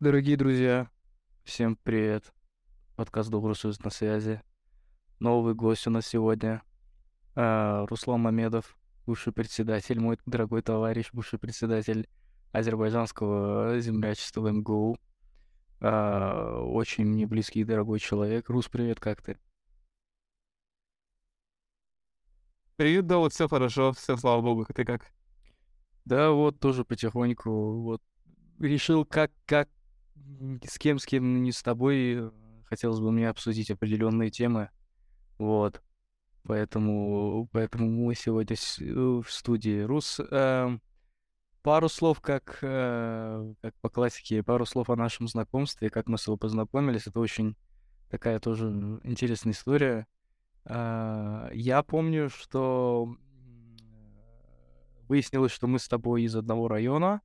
Дорогие друзья, всем привет. Подкаст Добрусуз на связи. Новый гость у нас сегодня. А, Руслан Мамедов, бывший председатель, мой дорогой товарищ, бывший председатель азербайджанского землячества МГУ. А, очень мне близкий и дорогой человек. Рус, привет, как ты? Привет, да, вот все хорошо, все, слава богу, ты как? Да, вот тоже потихоньку, вот решил, как, как, с кем, с кем не с тобой, э, хотелось бы мне обсудить определенные темы, вот. Поэтому, поэтому мы сегодня э, в студии. Рус, эм, пару слов, как, э, как по классике, пару слов о нашем знакомстве, как мы с тобой познакомились. Это очень такая тоже интересная история. А, Я помню, что м, выяснилось, что мы с тобой из одного района.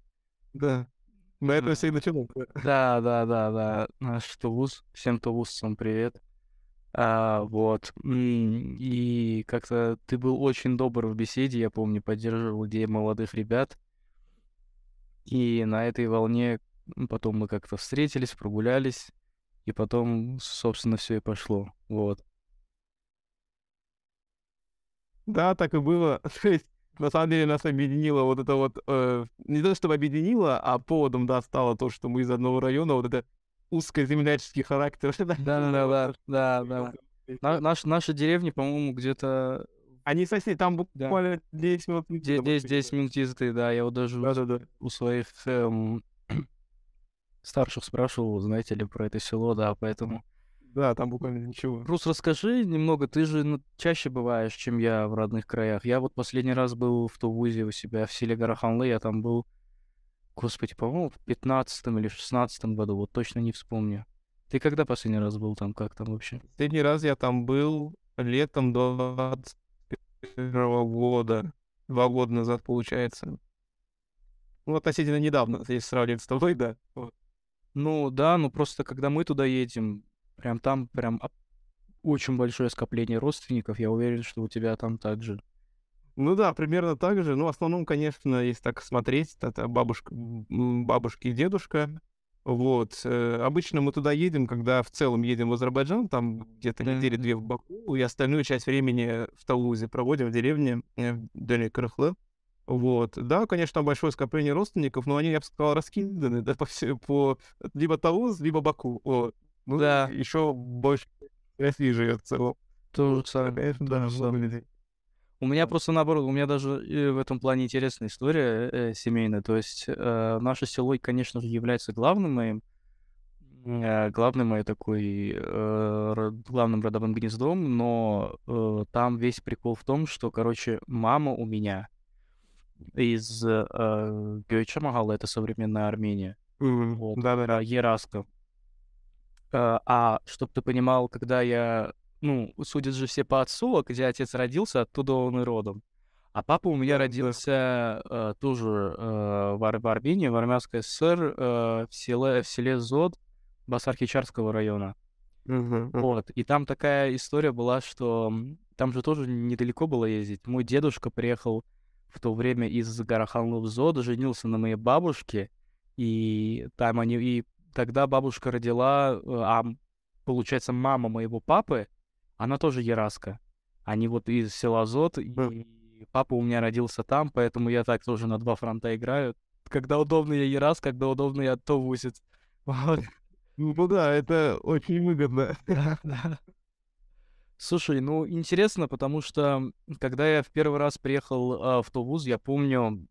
Да. На этом все и началось. Да, да, да, да. Наш Тулуз. Всем тулузцам привет. А, вот. И как-то ты был очень добр в беседе, я помню, поддерживал идеи молодых ребят. И на этой волне потом мы как-то встретились, прогулялись, и потом, собственно, все и пошло. Вот. Да, так и было. То есть, на самом деле, нас объединило вот это вот... э, не то, чтобы объединило, а поводом, да, стало то, что мы из одного района, вот это узкоземляческий характер. Да-да-да, да, да. На- наш, наши деревни, по-моему, где-то Они соседи, там Да. буквально 10 минут. пути де- до 10, Москвы. 10 минут езды, да. Я вот даже у- Да-да-да. у своих эм, старших спрашивал, знаете ли, про это село, да, поэтому... Да, там буквально ничего. Рус, расскажи немного, ты же ну, чаще бываешь, чем я в родных краях. Я вот последний раз был в Тувузе у себя в селе Гараханлы, я там был, господи, по-моему, в 15 или 16 году, вот точно не вспомню. Ты когда последний раз был там, как там вообще? Последний раз я там был летом 21 года. Два года назад, получается. Ну, относительно недавно, если сравнивать с тобой, да. Вот. Ну да, ну просто когда мы туда едем, прям там прям очень большое скопление родственников, я уверен, что у тебя там также. Ну да, примерно так же. Ну, в основном, конечно, если так смотреть, это бабушка, бабушка и дедушка. Вот. э, Обычно мы туда едем, когда в целом едем в Азербайджан, там где-то Да. недели две в Баку, и остальную часть времени в Талузе проводим в деревне э, в Долине Карахлы. Вот. Да, конечно, там большое скопление родственников, но они, я бы сказал, раскиданы да, по, все, по либо Талуз, либо Баку. Вот. Ну, Да. Еще больше России живет в целом. То же самое. Да. У меня просто наоборот, у меня даже э, в этом плане интересная история э, семейная. То есть э, наше село, конечно же, является главным моим, э, главным моей такой, э, главным родовым гнездом, но э, там весь прикол в том, что, короче, мама у меня из э, Гёйчамагала, это современная Армения, Мгм. вот, Да-да-да. э, Ераска. Э, А, чтобы ты понимал, когда я, ну, судят же все по отцу, а где отец родился, оттуда он и родом. А папа у меня родился э, тоже э, в, Ар- в Армении, в Армянской ССР, э, в селе, в селе Зод Басархичарского района. Мгм, мгм. Вот. И там такая история была, что там же тоже недалеко было ездить. Мой дедушка приехал в то время из Гараханлы в Зод, женился на моей бабушке, и там они... И тогда бабушка родила, э, а получается, мама моего папы, она тоже ераска. Они вот из села Зод, и папа у меня родился там, поэтому я так тоже на два фронта играю. Когда удобно я ерас, когда удобно я товусец. Вот. Ну ну да, это очень выгодно. Да, да. Слушай, ну интересно, потому что когда я в первый раз приехал а, в Тулуз, я помню,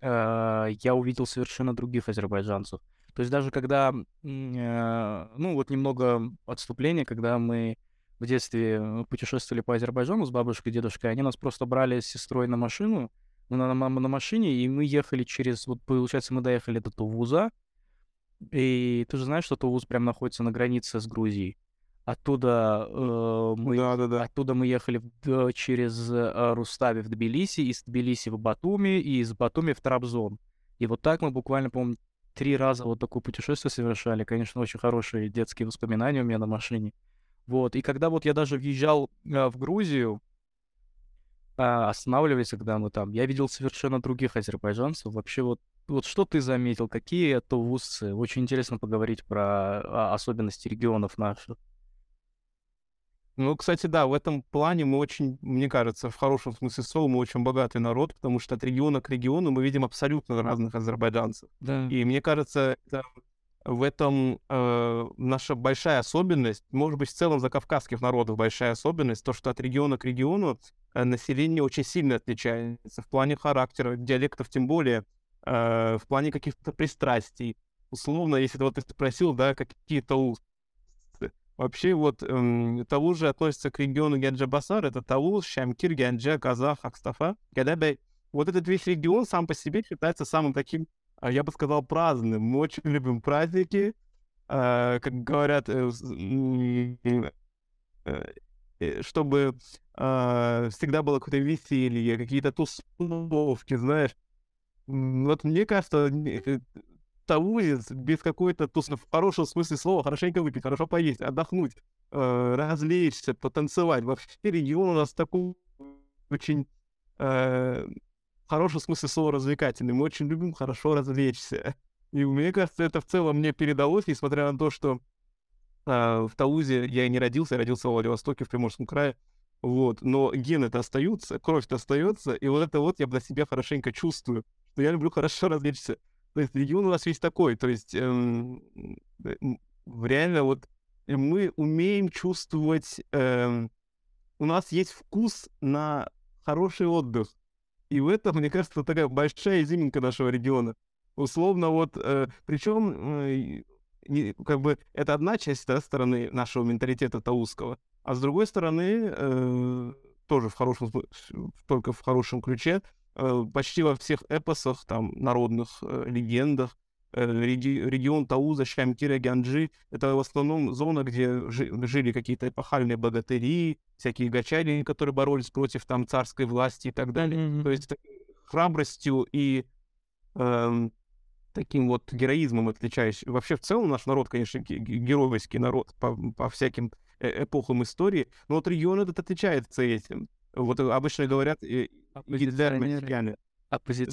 а, я увидел совершенно других азербайджанцев. То есть даже когда, э, ну вот немного отступления, когда мы в детстве э, путешествовали по Азербайджану с бабушкой и дедушкой, они нас просто брали с сестрой на машину, ну, на, на, на машине, и мы ехали через, вот получается, мы доехали до Тулуза, и ты же знаешь, что Тулуз прям находится на границе с Грузией. Оттуда э, мы Да-да-да. Оттуда мы ехали в Д- через э, Рустави в Тбилиси, из Тбилиси в Батуми и из Батуми в Трабзон. И вот так мы буквально, по-моему, три раза вот такое путешествие совершали. Конечно, очень хорошие детские воспоминания у меня на машине. Вот. И когда вот я даже въезжал э, в Грузию, а, останавливались, когда мы там. Я видел совершенно других азербайджанцев. Вообще вот, вот что ты заметил? Какие это вузы? Очень интересно поговорить про а, особенности регионов наших. Ну, кстати, да, в этом плане мы очень, мне кажется, в хорошем смысле слова, мы очень богатый народ, потому что от региона к региону мы видим абсолютно разных азербайджанцев. Да. И мне кажется, это, в этом э, наша большая особенность, может быть, в целом за кавказских народов большая особенность, то, что от региона к региону э, население очень сильно отличается в плане характера, диалектов тем более, э, в плане каких-то пристрастий. Условно, если вот ты спросил, да, какие-то Вообще вот эм, Тавуз же относится к региону Генджа-Басар, это Тавуз, Шамкир, Генджа, Казах, Акстафа, Гадабей. Вот этот весь регион сам по себе считается самым таким, а, я бы сказал, праздным. Мы очень любим праздники, э, как говорят, э, э, чтобы э, всегда было какое-то веселье, какие-то тусовки, знаешь. Вот мне кажется, таурец без какой-то, тусно, в хорошем смысле слова, хорошенько выпить, хорошо поесть, отдохнуть, э, развлечься, потанцевать. Вообще регион у нас такой очень э, хорошем смысле слова развлекательный. Мы очень любим хорошо развлечься. И мне кажется, это в целом мне передалось, несмотря на то, что э, в Таузе я не родился, я родился в Владивостоке, в Приморском крае. Вот, но гены-то остаются, кровь-то остается, и вот это вот я для себя хорошенько чувствую, что я люблю хорошо развлечься. То есть регион у нас весь такой. То есть эм, э, реально вот мы умеем чувствовать... Эм, у нас есть вкус на хороший отдых. И в этом, мне кажется, такая большая изюминка нашего региона. Условно, вот, э, причем, э, как бы, это одна часть да, стороны нашего менталитета тауского, а с другой стороны, э, тоже в хорошем, только в хорошем ключе, почти во всех эпосах, там, народных э, легендах, э, регион Тауза, Шамкира, Гянджи — это в основном зона, где жили какие-то эпохальные богатыри, всякие гачари, которые боролись против там царской власти и так далее. Mm-hmm. То есть храбростью и эм, таким вот героизмом отличающий. Вообще в целом наш народ, конечно, геройский народ по, по всяким эпохам истории, но вот регион этот отличается этим. Вот обычно говорят, Оппозиционеры.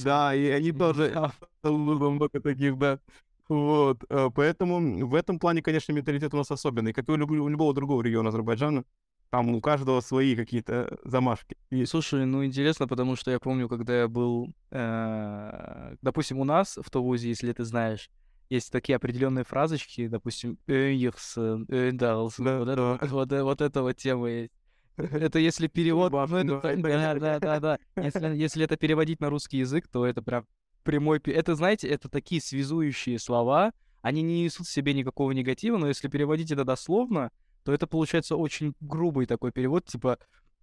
Да, и они тоже много таких, да. Вот, э, поэтому в этом плане, конечно, менталитет у нас особенный, как и у любого другого региона Азербайджана. Там у каждого свои какие-то замашки. И, слушай, ну интересно, потому что я помню, когда я был, э, допустим, у нас в Товузе, если ты знаешь, есть такие определенные фразочки, допустим, «Эйхс», «Эйдалс», вот, это, вот, вот эта вот тема есть. Это если перевод... Ну, да, да, да, да. Если, это переводить на русский язык, то это прям прямой... Это, знаете, это такие связующие слова, они не несут в себе никакого негатива, но если переводить это дословно, то это получается очень грубый такой перевод, типа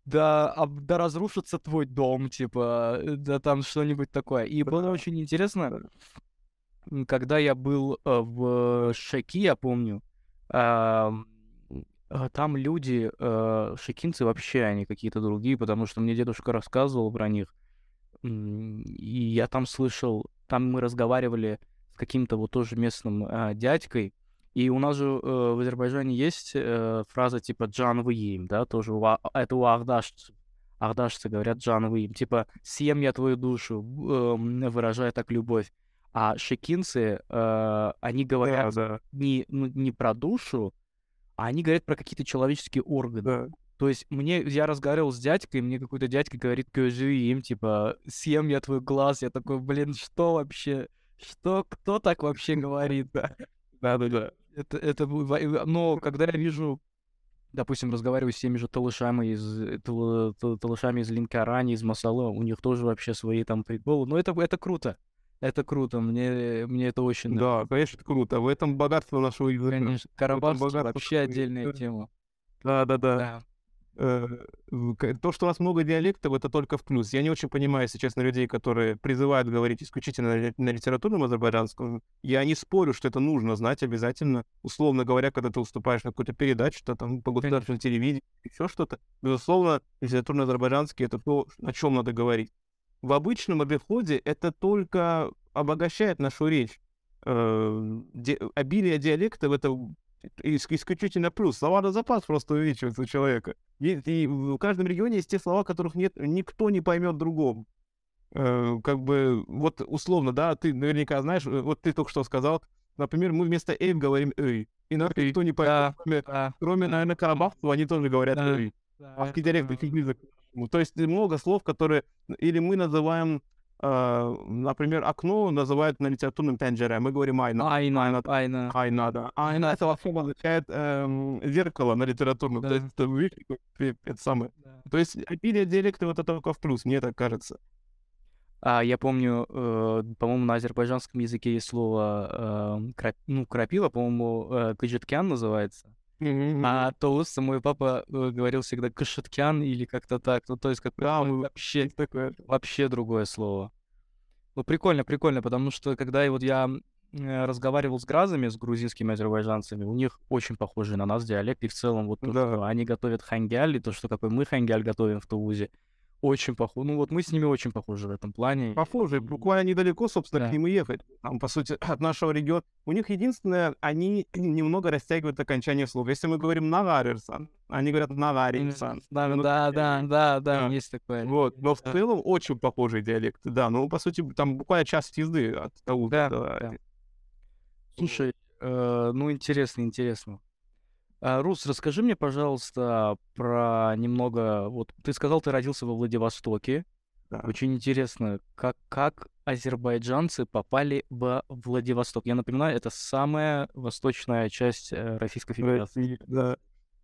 да, а, да разрушится твой дом, типа, да там что-нибудь такое. И было очень интересно, когда я был э, в Шеки, я помню, а, там люди, э, шекинцы вообще, они какие-то другие, потому что мне дедушка рассказывал про них. И я там слышал, там мы разговаривали с каким-то вот тоже местным э, дядькой, и у нас же э, в Азербайджане есть э, фраза типа «джан выим», да, тоже у, а, это у ардашцев. Ардашцы говорят «джан выим», типа «съем я твою душу», э, выражая так любовь. А шекинцы, э, они говорят да, да. Не, ну, не про душу, а они говорят про какие-то человеческие органы. Да. То есть мне, я разговаривал с дядькой, мне какой-то дядька говорит, живи им, типа, съем я твой глаз. Я такой, блин, что вообще? Что, кто так вообще говорит? Да, да, да. Это, это, но когда я вижу, допустим, разговариваю с теми же талышами из, талышами из Линкарани, из Масала, у них тоже вообще свои там приколы. Но это, это круто. Это круто, мне, мне это очень нравится. Да, конечно, это круто. В этом богатство нашего языка. Конечно, Карабах вообще отдельная тема. Да, да, да. Э, то, что у нас много диалектов, это только в плюс. Я не очень понимаю, если честно, людей, которые призывают говорить исключительно на литературном азербайджанском. Я не спорю, что это нужно знать обязательно. Условно говоря, когда ты уступаешь на какую-то передачу, что там по государственному телевидению, еще что-то. Безусловно, литературно-азербайджанский — это то, о чем надо говорить в обычном обиходе это только обогащает нашу речь. Э, обилие диалектов — это исключительно плюс. Словарный запас просто увеличивается у человека. И, и в каждом регионе есть те слова, которых нет, никто не поймет другом. Э, как бы, вот условно, да, ты наверняка знаешь, э, вот ты только что сказал, например, мы вместо «эй» говорим «эй». И никто не поймет, Да, кроме, да, кроме, наверное, карабахцев, они тоже говорят Да. «эй». да, диалект очень близок. к нашему. То есть много слов, которые... Или мы называем, э, например, окно называют на литературном пенджере, а мы говорим «айна». Айна, айна. Айна, да. Айна это вообще означает эм, зеркало на литературном. То Да. есть это, видишь, э, это самое. Да. То есть обилие диалекта вот это только в плюс, мне так кажется. А я помню, э, по-моему, на азербайджанском языке есть слово, э, крап- ну, крапива, по-моему, э, называется. А Тоуса мой папа э, говорил всегда кышиткян или как-то так. Ну, то есть как Да, мы- вообще, такое. вообще другое слово. Ну, прикольно, прикольно, потому что когда вот я э, разговаривал с гразами, с грузинскими азербайджанцами, у них очень похожий на нас диалект, и в целом вот то, Да. что они готовят хангяль, и то, что какой мы хангяль готовим в Туузе, очень похоже. Ну, вот мы с ними очень похожи в этом плане. Похоже, буквально недалеко, собственно, Да. к ним и ехать. Там, по сути, от нашего региона. У них единственное, они немного растягивают окончание слов. Если мы говорим «нагарирсан», они говорят «нагарирсан». Да, Ну, да, да, да, да, да. есть такое. Вот, но в целом очень похожий диалект. Да, ну, по сути, там буквально час езды от того. Да, да. Слушай, э, ну интересно, интересно. А, Рус, расскажи мне, пожалуйста, про немного. Вот ты сказал, ты родился во Владивостоке. Да. Очень интересно, как, как азербайджанцы попали во Владивосток. Я напоминаю, это самая восточная часть э, Российской Федерации. Да.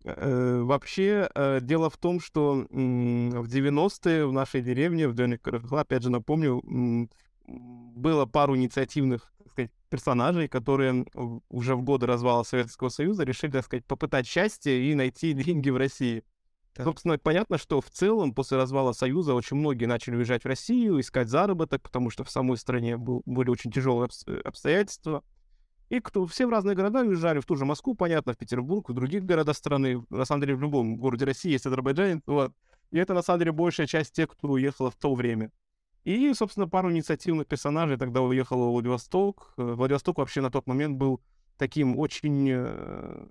Э, Вообще, э, дело в том, что в 90-е в нашей деревне, в Карахла, опять же напомню, было пару инициативных так сказать, персонажей, которые уже в годы развала Советского Союза решили, так сказать, попытать счастье и найти деньги в России. Так. Собственно, понятно, что в целом после развала Союза очень многие начали уезжать в Россию, искать заработок, потому что в самой стране был- были очень тяжелые э, обстоятельства. И кто, все в разные города уезжали, в ту же Москву, понятно, в Петербург, в других городах страны. На самом деле, в любом городе России есть азербайджанец. Вот. И это, на самом деле, большая часть тех, кто уехала в то время. И, собственно, пару инициативных персонажей тогда уехало в Владивосток. Э, Владивосток вообще на тот момент был таким очень э,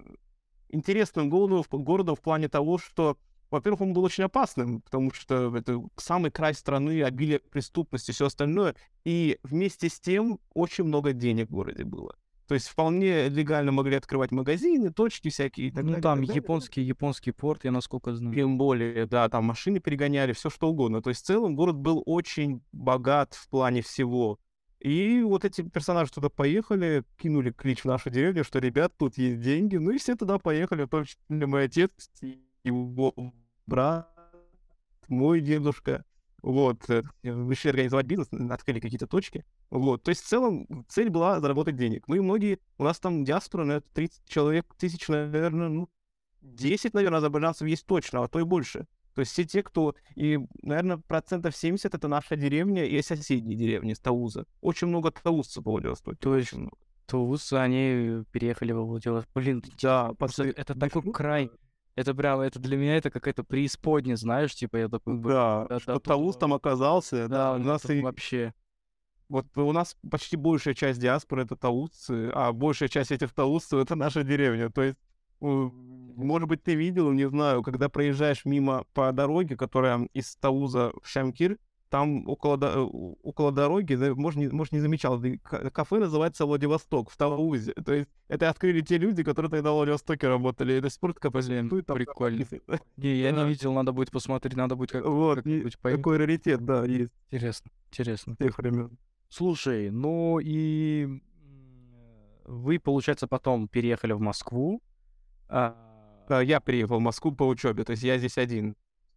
интересным городом в плане того, что, во-первых, он был очень опасным, потому что это самый край страны, обилие преступности, все остальное. И вместе с тем очень много денег в городе было. То есть вполне легально могли открывать магазины, точки всякие. и так Ну далее, там так далее. японский, японский порт, я насколько знаю. Тем более, да, там машины перегоняли, все что угодно. То есть в целом город был очень богат в плане всего. И вот эти персонажи туда поехали, кинули клич в нашу деревню, что, ребят, тут есть деньги. Ну и все туда поехали, в том числе мой отец, его брат, мой дедушка. Вот, э, решили организовать бизнес, открыли какие-то точки. Вот, то есть в целом цель была заработать денег. Мы многие, у нас там диаспора, наверное, 30 человек, тысяч, наверное, ну, 10, наверное, азербайджанцев есть точно, а то и больше. То есть все те, кто... И, наверное, процентов 70 — это наша деревня и соседние деревни с Тауза. Очень много таузцев в Владивостоке. То есть. Туз, они переехали во Владивосток. Блин, Да, после- это такой край. Это прям, это для меня это какая-то преисподня, знаешь, типа я такой... Да, да, что да, тут, там оказался. Да, у нас это и... вообще... Вот у нас почти большая часть диаспоры — это таузцы, а большая часть этих таузцев — это наша деревня. То есть, может быть, ты видел, не знаю, когда проезжаешь мимо по дороге, которая из Тауза в Шамкир, там около, до- э, около дороги, может, не, может, не замечал, кафе называется Владивосток в Таузе. То есть это открыли те люди, которые тогда в Владивостоке работали. Это спорткафе Блин, там прикольно. Не, я не видел, надо будет посмотреть, надо будет как Вот, поехать. такой раритет, да, есть Интересно, интересно. тех времен. Слушай, ну и вы, получается, потом переехали в Москву. А, я приехал в Москву по учебе, то есть я здесь один.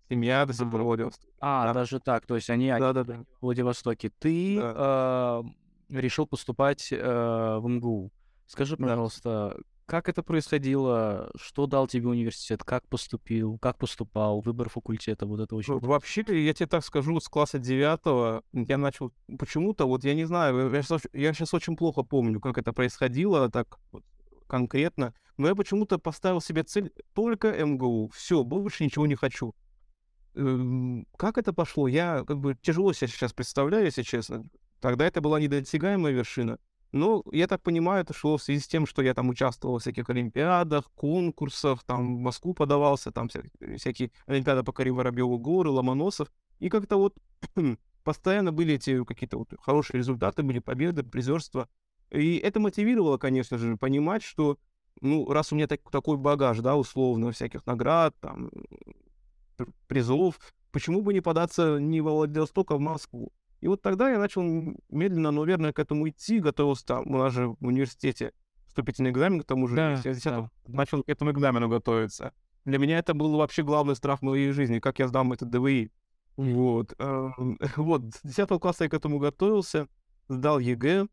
Семья до сих пор в Владивостоке. а, да. даже так, то есть они, они Да-да-да. в Владивостоке. Ты а, решил поступать а, в МГУ. Скажи, Да. пожалуйста, как это происходило? Что дал тебе университет? Как поступил? Как поступал? Выбор факультета? Вот это очень... Ну, Вообще, я тебе так скажу, с класса девятого я начал почему-то, вот я не знаю, я сейчас, очень плохо помню, как это происходило так вот конкретно, но я почему-то поставил себе цель только МГУ, все, больше ничего не хочу. Эм, Как это пошло, я как бы тяжело себе сейчас представляю, если честно. Тогда это была недосягаемая вершина. Ну, я так понимаю, это шло в связи с тем, что я там участвовал в всяких олимпиадах, конкурсах, там в Москву подавался, там вся, всякие олимпиады по коре Воробьеву горы, Ломоносов. И как-то вот постоянно были эти какие-то вот хорошие результаты, были победы, призерства. И это мотивировало, конечно же, понимать, что, ну, раз у меня так, такой багаж, да, условно, всяких наград, там, призов, почему бы не податься не во Владивосток, а в Москву? И вот тогда я начал медленно, но верно к этому идти, готовился там, у нас же в университете вступительный экзамен, к тому же, Да, я да. начал к этому экзамену готовиться. Для меня это был вообще главный страх моей жизни, как я сдам этот ДВИ. Вот. эм, Вот, с 10 класса я к этому готовился, сдал ЕГЭ,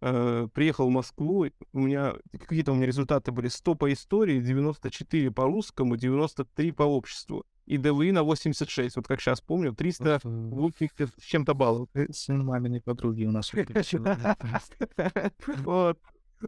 э, приехал в Москву, у меня какие-то у меня результаты были 100 по истории, 94 по русскому, 93 по обществу. И ДВИ на 86, вот как сейчас помню, 300 80 с чем-то баллов. Сын маминой подруги у нас. Вот.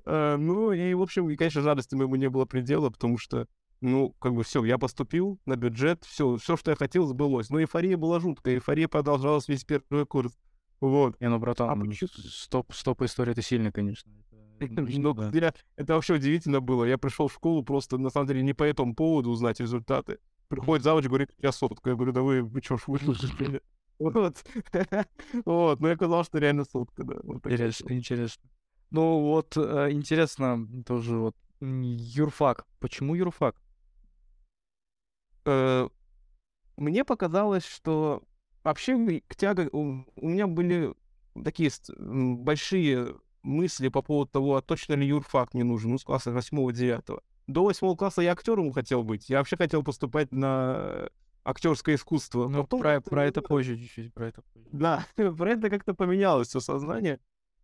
Э, Ну и, в общем, и, конечно, радости моему не было предела, потому что, ну, как бы все, я поступил на бюджет, все, все, что я хотел, сбылось. Но эйфория была жуткая, эйфория продолжалась весь первый курс. Вот. Не, ну, А братан, почему- стоп, стоп история, это сильно, конечно. Это, Ну, да. я- это вообще удивительно было. Я пришел в школу просто, на самом деле, не по этому поводу узнать результаты. Приходит завуч, говорит, я сотку. Я говорю, да вы, вы что ж, выслушайте меня. Вот. Вот, ну я оказалось, что реально сотка, да. Вот Интересно, интересно. Ну вот, э, интересно тоже вот, юрфак. Почему юрфак? Э, Мне показалось, что вообще к тяга... У у меня были такие большие мысли по поводу того, а точно ли юрфак мне нужен, ну, с класса 8-9. До 8 класса я актером хотел быть. Я вообще хотел поступать на актерское искусство. Ну, Потом про, про не это позже чуть-чуть, про это позже. Да, про это как-то поменялось все сознание.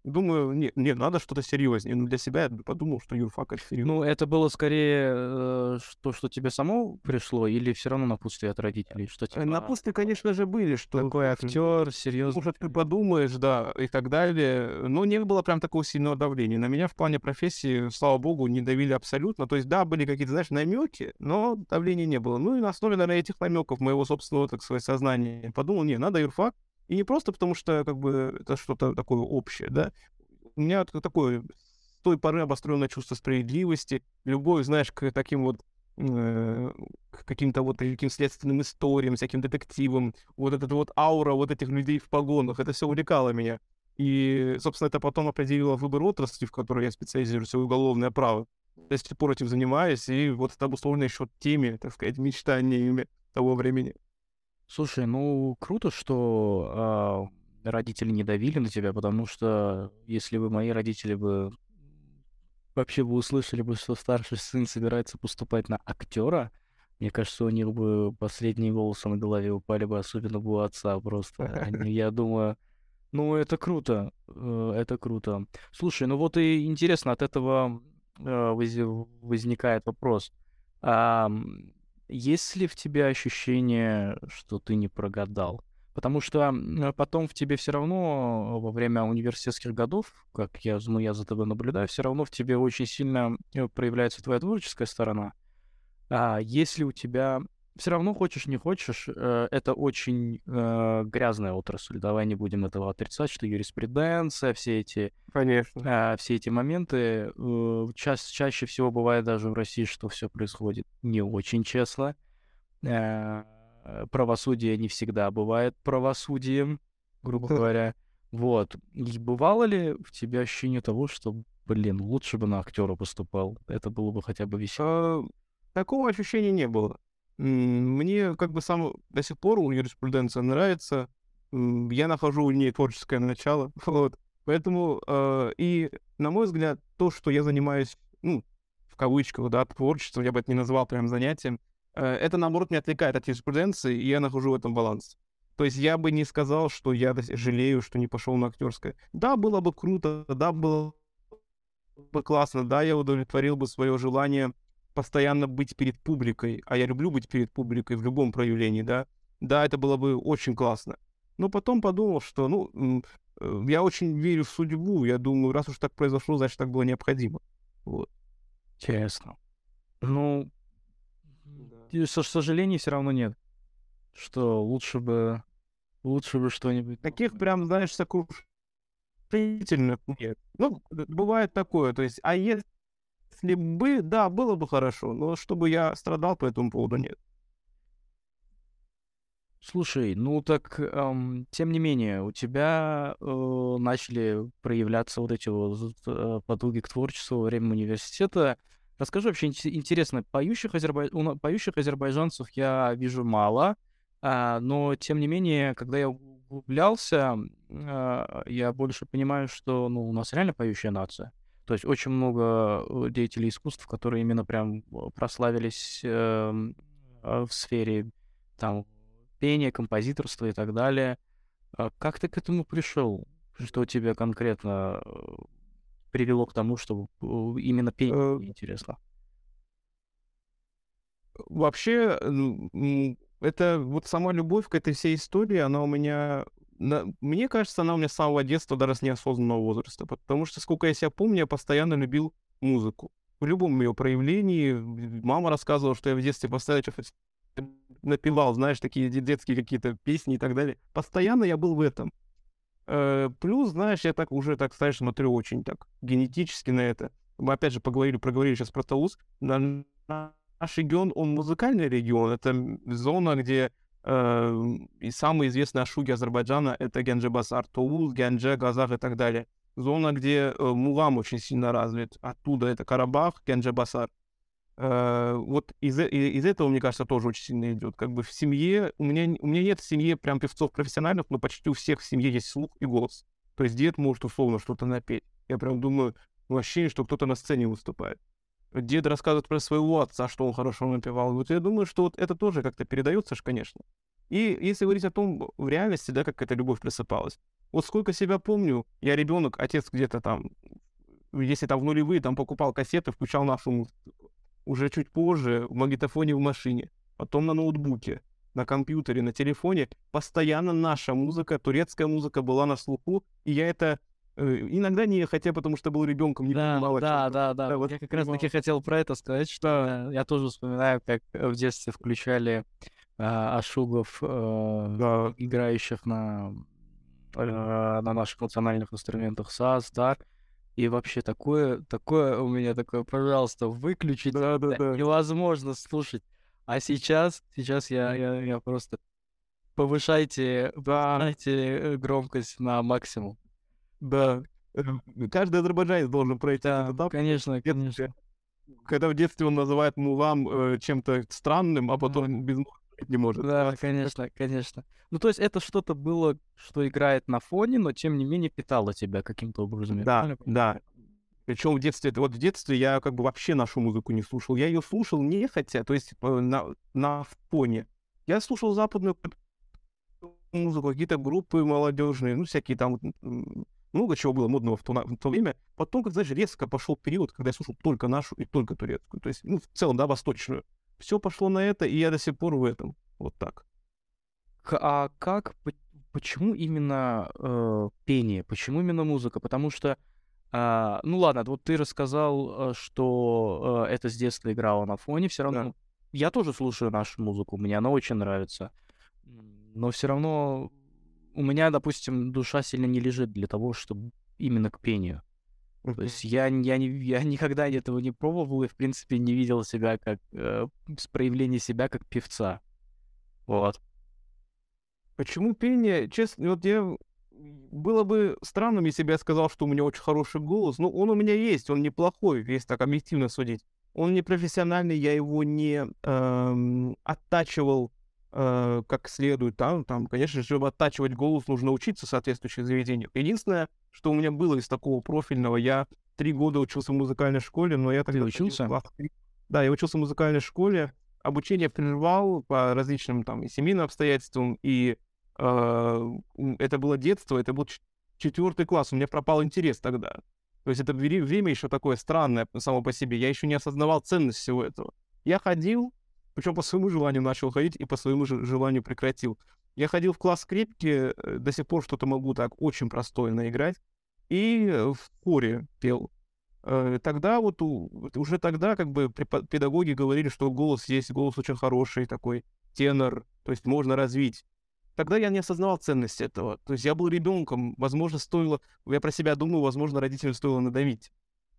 Думаю, не, не, надо что-то серьезнее. Ну, для себя я подумал, что юрфак это серьезно. Ну, это было скорее э, то, что тебе само пришло, или все равно напутствие от родителей? Что Э, типа, Напутствия, конечно же, были, что... такой актер, серьезно. Может, ты подумаешь, да, и так далее. Но не было прям такого сильного давления. На меня в плане профессии, слава богу, не давили абсолютно. То есть, да, были какие-то, знаешь, намеки, но давления не было. Ну и на основе, наверное, этих намеков моего собственного, так сказать, сознания подумал, не, надо юрфак. И не просто потому, что, как бы, это что-то такое общее, да. У меня такое с той поры обостренное чувство справедливости, любовь, знаешь, к таким вот э, к каким-то вот таким следственным историям, всяким детективам, вот эта вот аура вот этих людей в погонах, это все увлекало меня. И, собственно, это потом определило выбор отрасли, в которой я специализируюсь, уголовное право. Я с тех пор этим занимаюсь, и вот это обусловлено еще теми, так сказать, мечтаниями того времени. Слушай, ну круто, что а, родители не давили на тебя, потому что если бы мои родители бы вообще бы услышали бы, что старший сын собирается поступать на актера, мне кажется, у них бы последние волосы на голове упали бы, особенно бы у отца просто. Они, я думаю, ну это круто, э, это круто. Слушай, ну вот и интересно, от этого вози- возникает вопрос. А, есть ли в тебе ощущение, что ты не прогадал? Потому что м, потом в тебе все равно во время университетских годов, как я, ну, я за тобой наблюдаю, все равно в тебе очень сильно э, проявляется твоя творческая сторона. А если у тебя все равно хочешь, не хочешь, э, это очень э, грязная отрасль. Давай не будем этого отрицать, что юриспруденция, все эти Конечно. а, все эти моменты. э, ча- чаще всего бывает даже в России, что все происходит не очень честно. Э, правосудие не всегда бывает правосудием, грубо говоря. Вот. И бывало ли в тебе ощущение того, что, блин, лучше бы на актера поступал? Это было бы хотя бы весело. Такого ощущения не было. Мне как бы сам до сих пор у юриспруденция нравится. Я нахожу в ней творческое начало. Вот. Поэтому, э, и, на мой взгляд, то, что я занимаюсь, ну, в кавычках, да, творчеством, я бы это не назвал прям занятием, э, это, наоборот, меня отвлекает от юриспруденции, и я нахожу в этом баланс. То есть я бы не сказал, что я жалею, что не пошел на актерское. Да, было бы круто, да, было бы классно, да, я удовлетворил бы свое желание постоянно быть перед публикой, а я люблю быть перед публикой в любом проявлении, да, да, это было бы очень классно. Но потом подумал, что, ну, э, я очень верю в судьбу, я думаю, раз уж так произошло, значит, так было необходимо. Вот. Интересно. Ну, со- сожалений все равно нет. Что лучше бы, лучше бы что-нибудь. Таких прям, знаешь, сокруш... Действительно, нет. Ну, бывает такое, то есть, а если бы, да, было бы хорошо, но чтобы я страдал по этому поводу, нет. Слушай, ну так, эм, тем не менее, у тебя э, начали проявляться вот эти вот э, потуги к творчеству во время университета. Расскажи вообще интересно, поющих, азербай... поющих азербайджанцев я вижу мало, а, но тем не менее, когда я углублялся, а, я больше понимаю, что ну, у нас реально поющая нация. То есть очень много э, деятелей искусств, которые именно прям прославились э, в сфере там пение, композиторство и так далее. А как ты к этому пришел? Что тебя конкретно э, привело к тому, что э, именно пение э, интересно? Вообще, это вот сама любовь к этой всей истории, она у меня... Мне кажется, она у меня с самого детства, даже с неосознанного возраста, потому что, сколько я себя помню, я постоянно любил музыку. В любом ее проявлении. Мама рассказывала, что я в детстве постоянно напевал, знаешь, такие детские какие-то песни и так далее. Постоянно я был в этом. Э, плюс, знаешь, я так уже, так, знаешь, смотрю очень так генетически на это. Мы опять же поговорили, проговорили сейчас про Таус. Наш регион, он музыкальный регион. Это зона, где и самые известные ашуги Азербайджана — это Генджи-Базар, Таус, Генджи, Газар и так далее. Зона, где э, мулам очень сильно развит. Оттуда это Карабах, Генджи-Басар. Э, вот из, из этого, мне кажется, тоже очень сильно идет. Как бы в семье, у меня, у меня нет в семье прям певцов профессиональных, но почти у всех в семье есть слух и голос. То есть дед может условно что-то напеть. Я прям думаю, ну, ощущение, что кто-то на сцене выступает. Дед рассказывает про своего отца, что он хорошо напевал. Вот я думаю, что вот это тоже как-то передается же, конечно. И если говорить о том, в реальности, да, как эта любовь просыпалась. Вот сколько себя помню, я ребенок, отец где-то там, если там в нулевые, там покупал кассеты, включал нашу музыку уже чуть позже в магнитофоне в машине, потом на ноутбуке, на компьютере, на телефоне. Постоянно наша музыка, турецкая музыка была на слуху, и я это иногда не хотя, потому что был ребенком, не да, понимал. Да, да, да, да. Вот я как раз таки хотел про это сказать, что я тоже вспоминаю, как в детстве включали э, ашугов, э, да. играющих на, э, на наших национальных инструментах САС, да, и вообще такое, такое у меня такое, пожалуйста, выключить. Да, да, да. Невозможно слушать. А сейчас, сейчас я, я, я просто повышайте, повышайте э, громкость на максимум. Да. Эм, каждый азербайджанец должен пройти да, этот этап. Конечно, конечно. Когда в детстве он называет мулам э, чем-то странным, а потом без не может. Да, конечно, конечно. Ну, то есть это что-то было, что играет на фоне, но тем не менее питало тебя каким-то образом. Да, да. Причем в детстве, вот в детстве я как бы вообще нашу музыку не слушал. Я ее слушал не хотя, то есть э, на, на фоне. Я слушал западную музыку, какие-то группы молодежные, ну, всякие там много чего было модного в то, в то время. Потом, как знаешь, резко пошел период, когда я слушал только нашу и только турецкую. То есть, ну, в целом, да, восточную все пошло на это, и я до сих пор в этом. Вот так. А как, почему именно э, пение, почему именно музыка? Потому что, э, ну ладно, вот ты рассказал, э, что э, это с детства играло на фоне, все равно да. я тоже слушаю нашу музыку, мне она очень нравится, но все равно у меня, допустим, душа сильно не лежит для того, чтобы именно к пению. То есть я, я, не, я никогда этого не пробовал и, в принципе, не видел себя как... Э, с проявления себя как певца. Вот. Почему пение? Честно, вот я... Было бы странным, если бы я сказал, что у меня очень хороший голос. Ну, он у меня есть, он неплохой, если так объективно судить. Он не профессиональный, я его не эм, оттачивал э, как следует. Там, там, конечно, чтобы оттачивать голос, нужно учиться в соответствующих заведениях. Единственное, что у меня было из такого профильного, я три года учился в музыкальной школе, но я тогда... Ты учился? Да, я учился в музыкальной школе, обучение прервал по различным там и семейным обстоятельствам, и э, это было детство, это был четвертый класс, у меня пропал интерес тогда. То есть это время еще такое странное само по себе, я еще не осознавал ценность всего этого. Я ходил, причем по своему желанию начал ходить и по своему же желанию прекратил. Я ходил в класс скрипки, э, до сих пор что-то могу так очень простое наиграть. И в хоре пел. Э, тогда вот уже тогда как бы педагоги говорили, что голос есть, голос очень хороший такой, тенор, то есть можно развить. тогда я не осознавал ценность этого. То есть я был ребенком, возможно, стоило, я про себя думаю, возможно, родителям стоило надавить.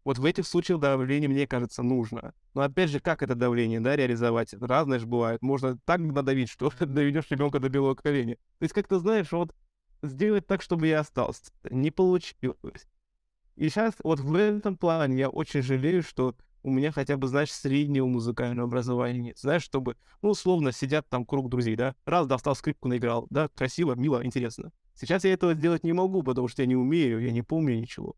Вот в этих случаях давление, мне кажется, нужно. Но опять же, как это давление, да, реализовать? Разное же бывает. Можно так надавить, что доведешь ребенка до белого коленя. То есть, как ты знаешь, вот сделать так, чтобы я остался. Не получилось. И сейчас вот в этом плане я очень жалею, что у меня хотя бы, знаешь, среднего музыкального образования нет. Знаешь, чтобы, ну, условно, сидят там круг друзей, да, раз достал скрипку, наиграл, да, красиво, мило, интересно. Сейчас я этого сделать не могу, потому что я не умею, я не помню ничего.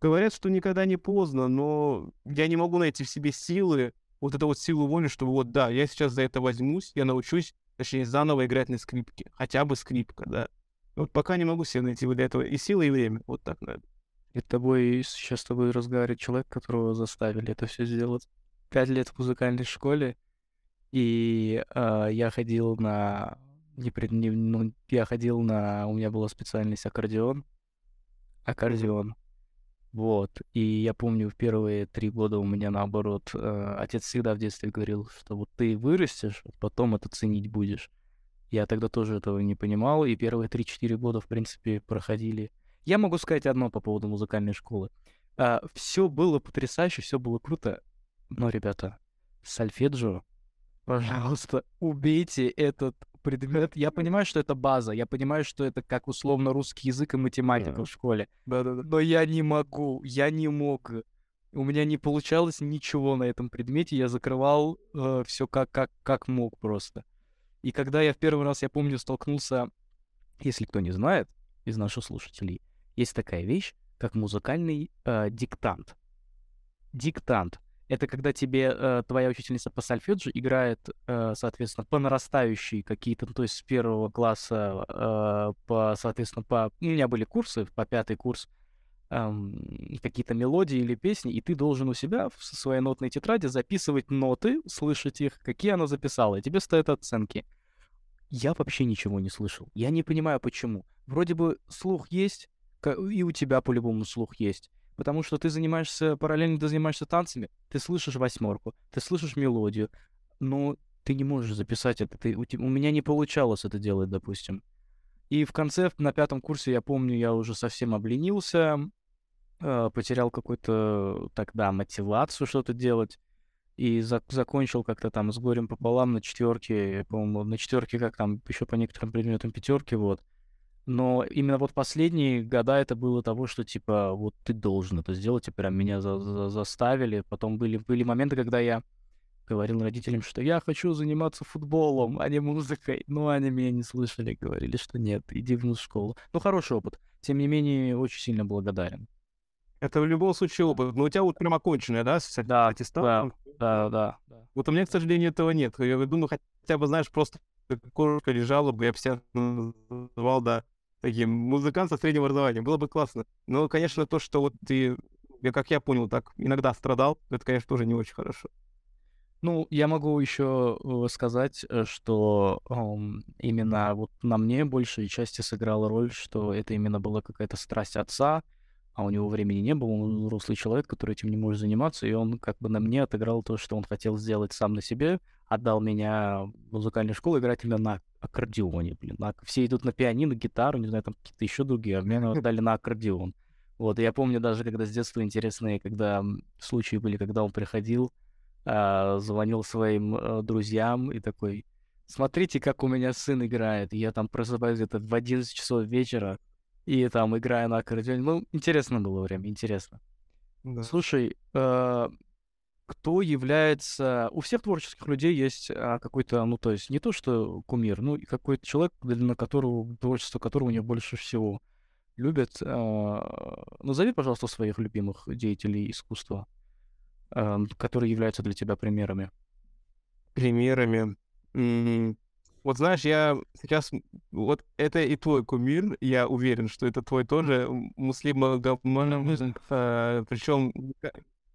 Говорят, что никогда не поздно, но я не могу найти в себе силы, вот эту вот силу воли, что вот да, я сейчас за это возьмусь, я научусь, точнее, заново играть на скрипке. Хотя бы скрипка, да. Вот пока не могу себе найти вот для этого и силы, и время. Вот так надо. И тобой сейчас с тобой разговаривает человек, которого заставили это все сделать. Пять лет в музыкальной школе, и э, я ходил на не, пред, не ну, я ходил на у меня была специальность аккордеон, аккордеон, вот. И я помню в первые три года у меня наоборот э, отец всегда в детстве говорил, что вот ты вырастешь, потом это ценить будешь. Я тогда тоже этого не понимал, и первые 3-4 года, в принципе, проходили. Я могу сказать одно по поводу музыкальной школы. А, все было потрясающе, все было круто, но, ребята, сальфеджио, пожалуйста, убейте этот предмет. Я понимаю, что это база, я понимаю, что это как условно русский язык и математика в школе. Да-да-да. Но я не могу, я не мог. У меня не получалось ничего на этом предмете, я закрывал э, все как, как, как мог просто. И когда я в первый раз, я помню, столкнулся, если кто не знает из наших слушателей, есть такая вещь, как музыкальный э, диктант. Диктант — это когда тебе э, твоя учительница по сольфеджио играет, э, соответственно, по нарастающей какие-то, ну, то есть с первого класса, э, по, соответственно, по... У меня были курсы, по пятый курс, эм, какие-то мелодии или песни, и ты должен у себя в своей нотной тетради записывать ноты, слышать их, какие она записала, и тебе ставят оценки я вообще ничего не слышал. Я не понимаю, почему. Вроде бы слух есть, и у тебя по-любому слух есть. Потому что ты занимаешься, параллельно ты занимаешься танцами, ты слышишь восьмерку, ты слышишь мелодию, но ты не можешь записать это. Ты, у, у меня не получалось это делать, допустим. И в конце, на пятом курсе, я помню, я уже совсем обленился, э, потерял какую-то тогда мотивацию что-то делать и за закончил как-то там с горем пополам на четверке, по-моему, на четверке как там еще по некоторым предметам пятерки, вот. Но именно вот последние года это было того, что типа вот ты должен это сделать, и прям меня за за заставили. Потом были были моменты, когда я говорил родителям, что я хочу заниматься футболом, а не музыкой. Но они меня не слышали, говорили, что нет, иди в школу. Ну, хороший опыт. Тем не менее, очень сильно благодарен. Это в любом случае опыт. Но у тебя вот прям оконченная, да, с да, аттестатом? Да, да, да. Вот у меня, к сожалению, этого нет. Я думаю, хотя бы, знаешь, просто кошка лежала бы, я бы себя называл, да, таким музыкант со средним образованием. Было бы классно. Но, конечно, то, что вот ты, как я понял, так иногда страдал, это, конечно, тоже не очень хорошо. Ну, я могу еще э, сказать, э, что um, именно вот на мне большей части сыграла роль, что это именно была какая-то страсть отца, а у него времени не было, он взрослый человек, который этим не может заниматься, и он как бы на мне отыграл то, что он хотел сделать сам на себе, отдал меня в музыкальную школу играть именно на аккордеоне, блин. На... Все идут на пианино, гитару, не знаю, там какие-то еще другие, а меня отдали на аккордеон. Вот, и я помню даже, когда с детства интересные, когда случаи были, когда он приходил, э, звонил своим э, друзьям и такой, смотрите, как у меня сын играет. И я там просыпаюсь где-то в 11 часов вечера, и там играя на аккордеоне. Ну, интересно было время, интересно. Да. Слушай, э, кто является... У всех творческих людей есть а, какой-то, ну, то есть не то, что кумир, ну, какой-то человек, на которого, творчество которого него больше всего любят. Э, назови, пожалуйста, своих любимых деятелей искусства, э, которые являются для тебя примерами. Примерами? Вот знаешь, я сейчас... Вот это и твой кумир, я уверен, что это твой тоже, Муслим э, причем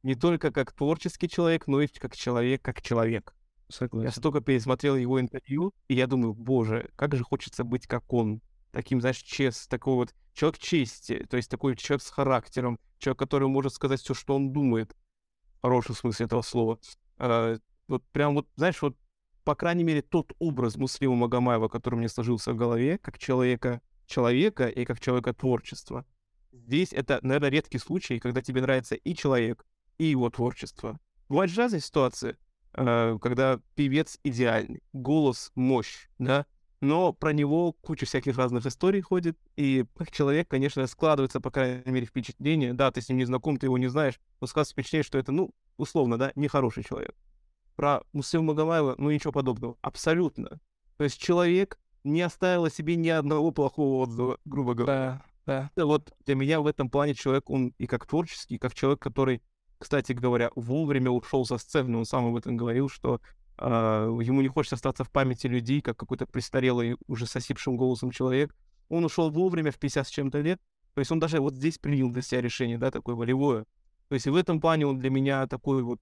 не только как творческий человек, но и как человек, как человек. Согласен. Я столько пересмотрел его интервью, и я думаю, боже, как же хочется быть как он. Таким, знаешь, чест, такой вот человек чести, то есть такой человек с характером, человек, который может сказать все, что он думает, в хорошем смысле этого слова. А, вот прям вот, знаешь, вот по крайней мере, тот образ Муслима Магомаева, который мне сложился в голове, как человека, человека и как человека творчества. Здесь это, наверное, редкий случай, когда тебе нравится и человек, и его творчество. Бывают же разные ситуации, э, когда певец идеальный, голос мощь, да, но про него куча всяких разных историй ходит, и как человек, конечно, складывается, по крайней мере, впечатление, да, ты с ним не знаком, ты его не знаешь, но складывается впечатление, что это, ну, условно, да, нехороший человек. Про Муслима Магомаева, ну, ничего подобного, абсолютно. То есть человек не оставил о себе ни одного плохого отзыва, грубо говоря. Да, да. Вот для меня в этом плане человек, он и как творческий, и как человек, который, кстати говоря, вовремя ушел со сцены, он сам об этом говорил, что а, ему не хочется остаться в памяти людей, как какой-то престарелый, уже с осипшим голосом человек. Он ушел вовремя в 50 с чем-то лет. То есть он даже вот здесь принял для себя решение, да, такое волевое. То есть и в этом плане он для меня такой вот...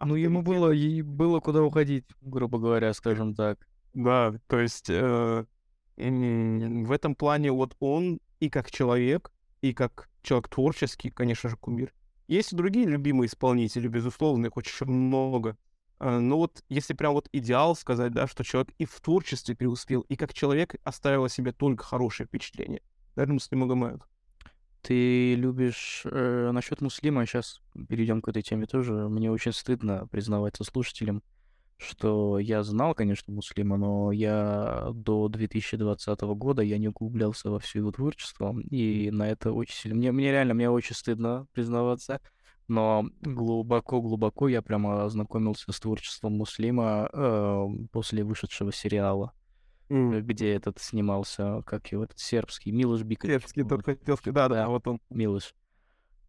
Ну, ему было, и было куда уходить, грубо говоря, скажем так. Да, то есть э, в этом плане вот он и как человек, и как человек творческий, конечно же, кумир. Есть и другие любимые исполнители, безусловно, их очень много. Э, ну вот, если прям вот идеал сказать, да, что человек и в творчестве преуспел, и как человек оставил о себе только хорошее впечатление. Наверное, Муслим Магомаев. Ты любишь... Э, насчет Муслима, сейчас перейдем к этой теме тоже. Мне очень стыдно признаваться слушателям, что я знал, конечно, Муслима, но я до 2020 года я не углублялся во все его творчество, и на это очень сильно... Мне, мне реально, мне очень стыдно признаваться, но глубоко-глубоко я прямо ознакомился с творчеством Муслима э, после вышедшего сериала, mm. где этот снимался, как его, этот сербский, Милош Бикович. Сербский, тот хотел да, да, вот он. Милош.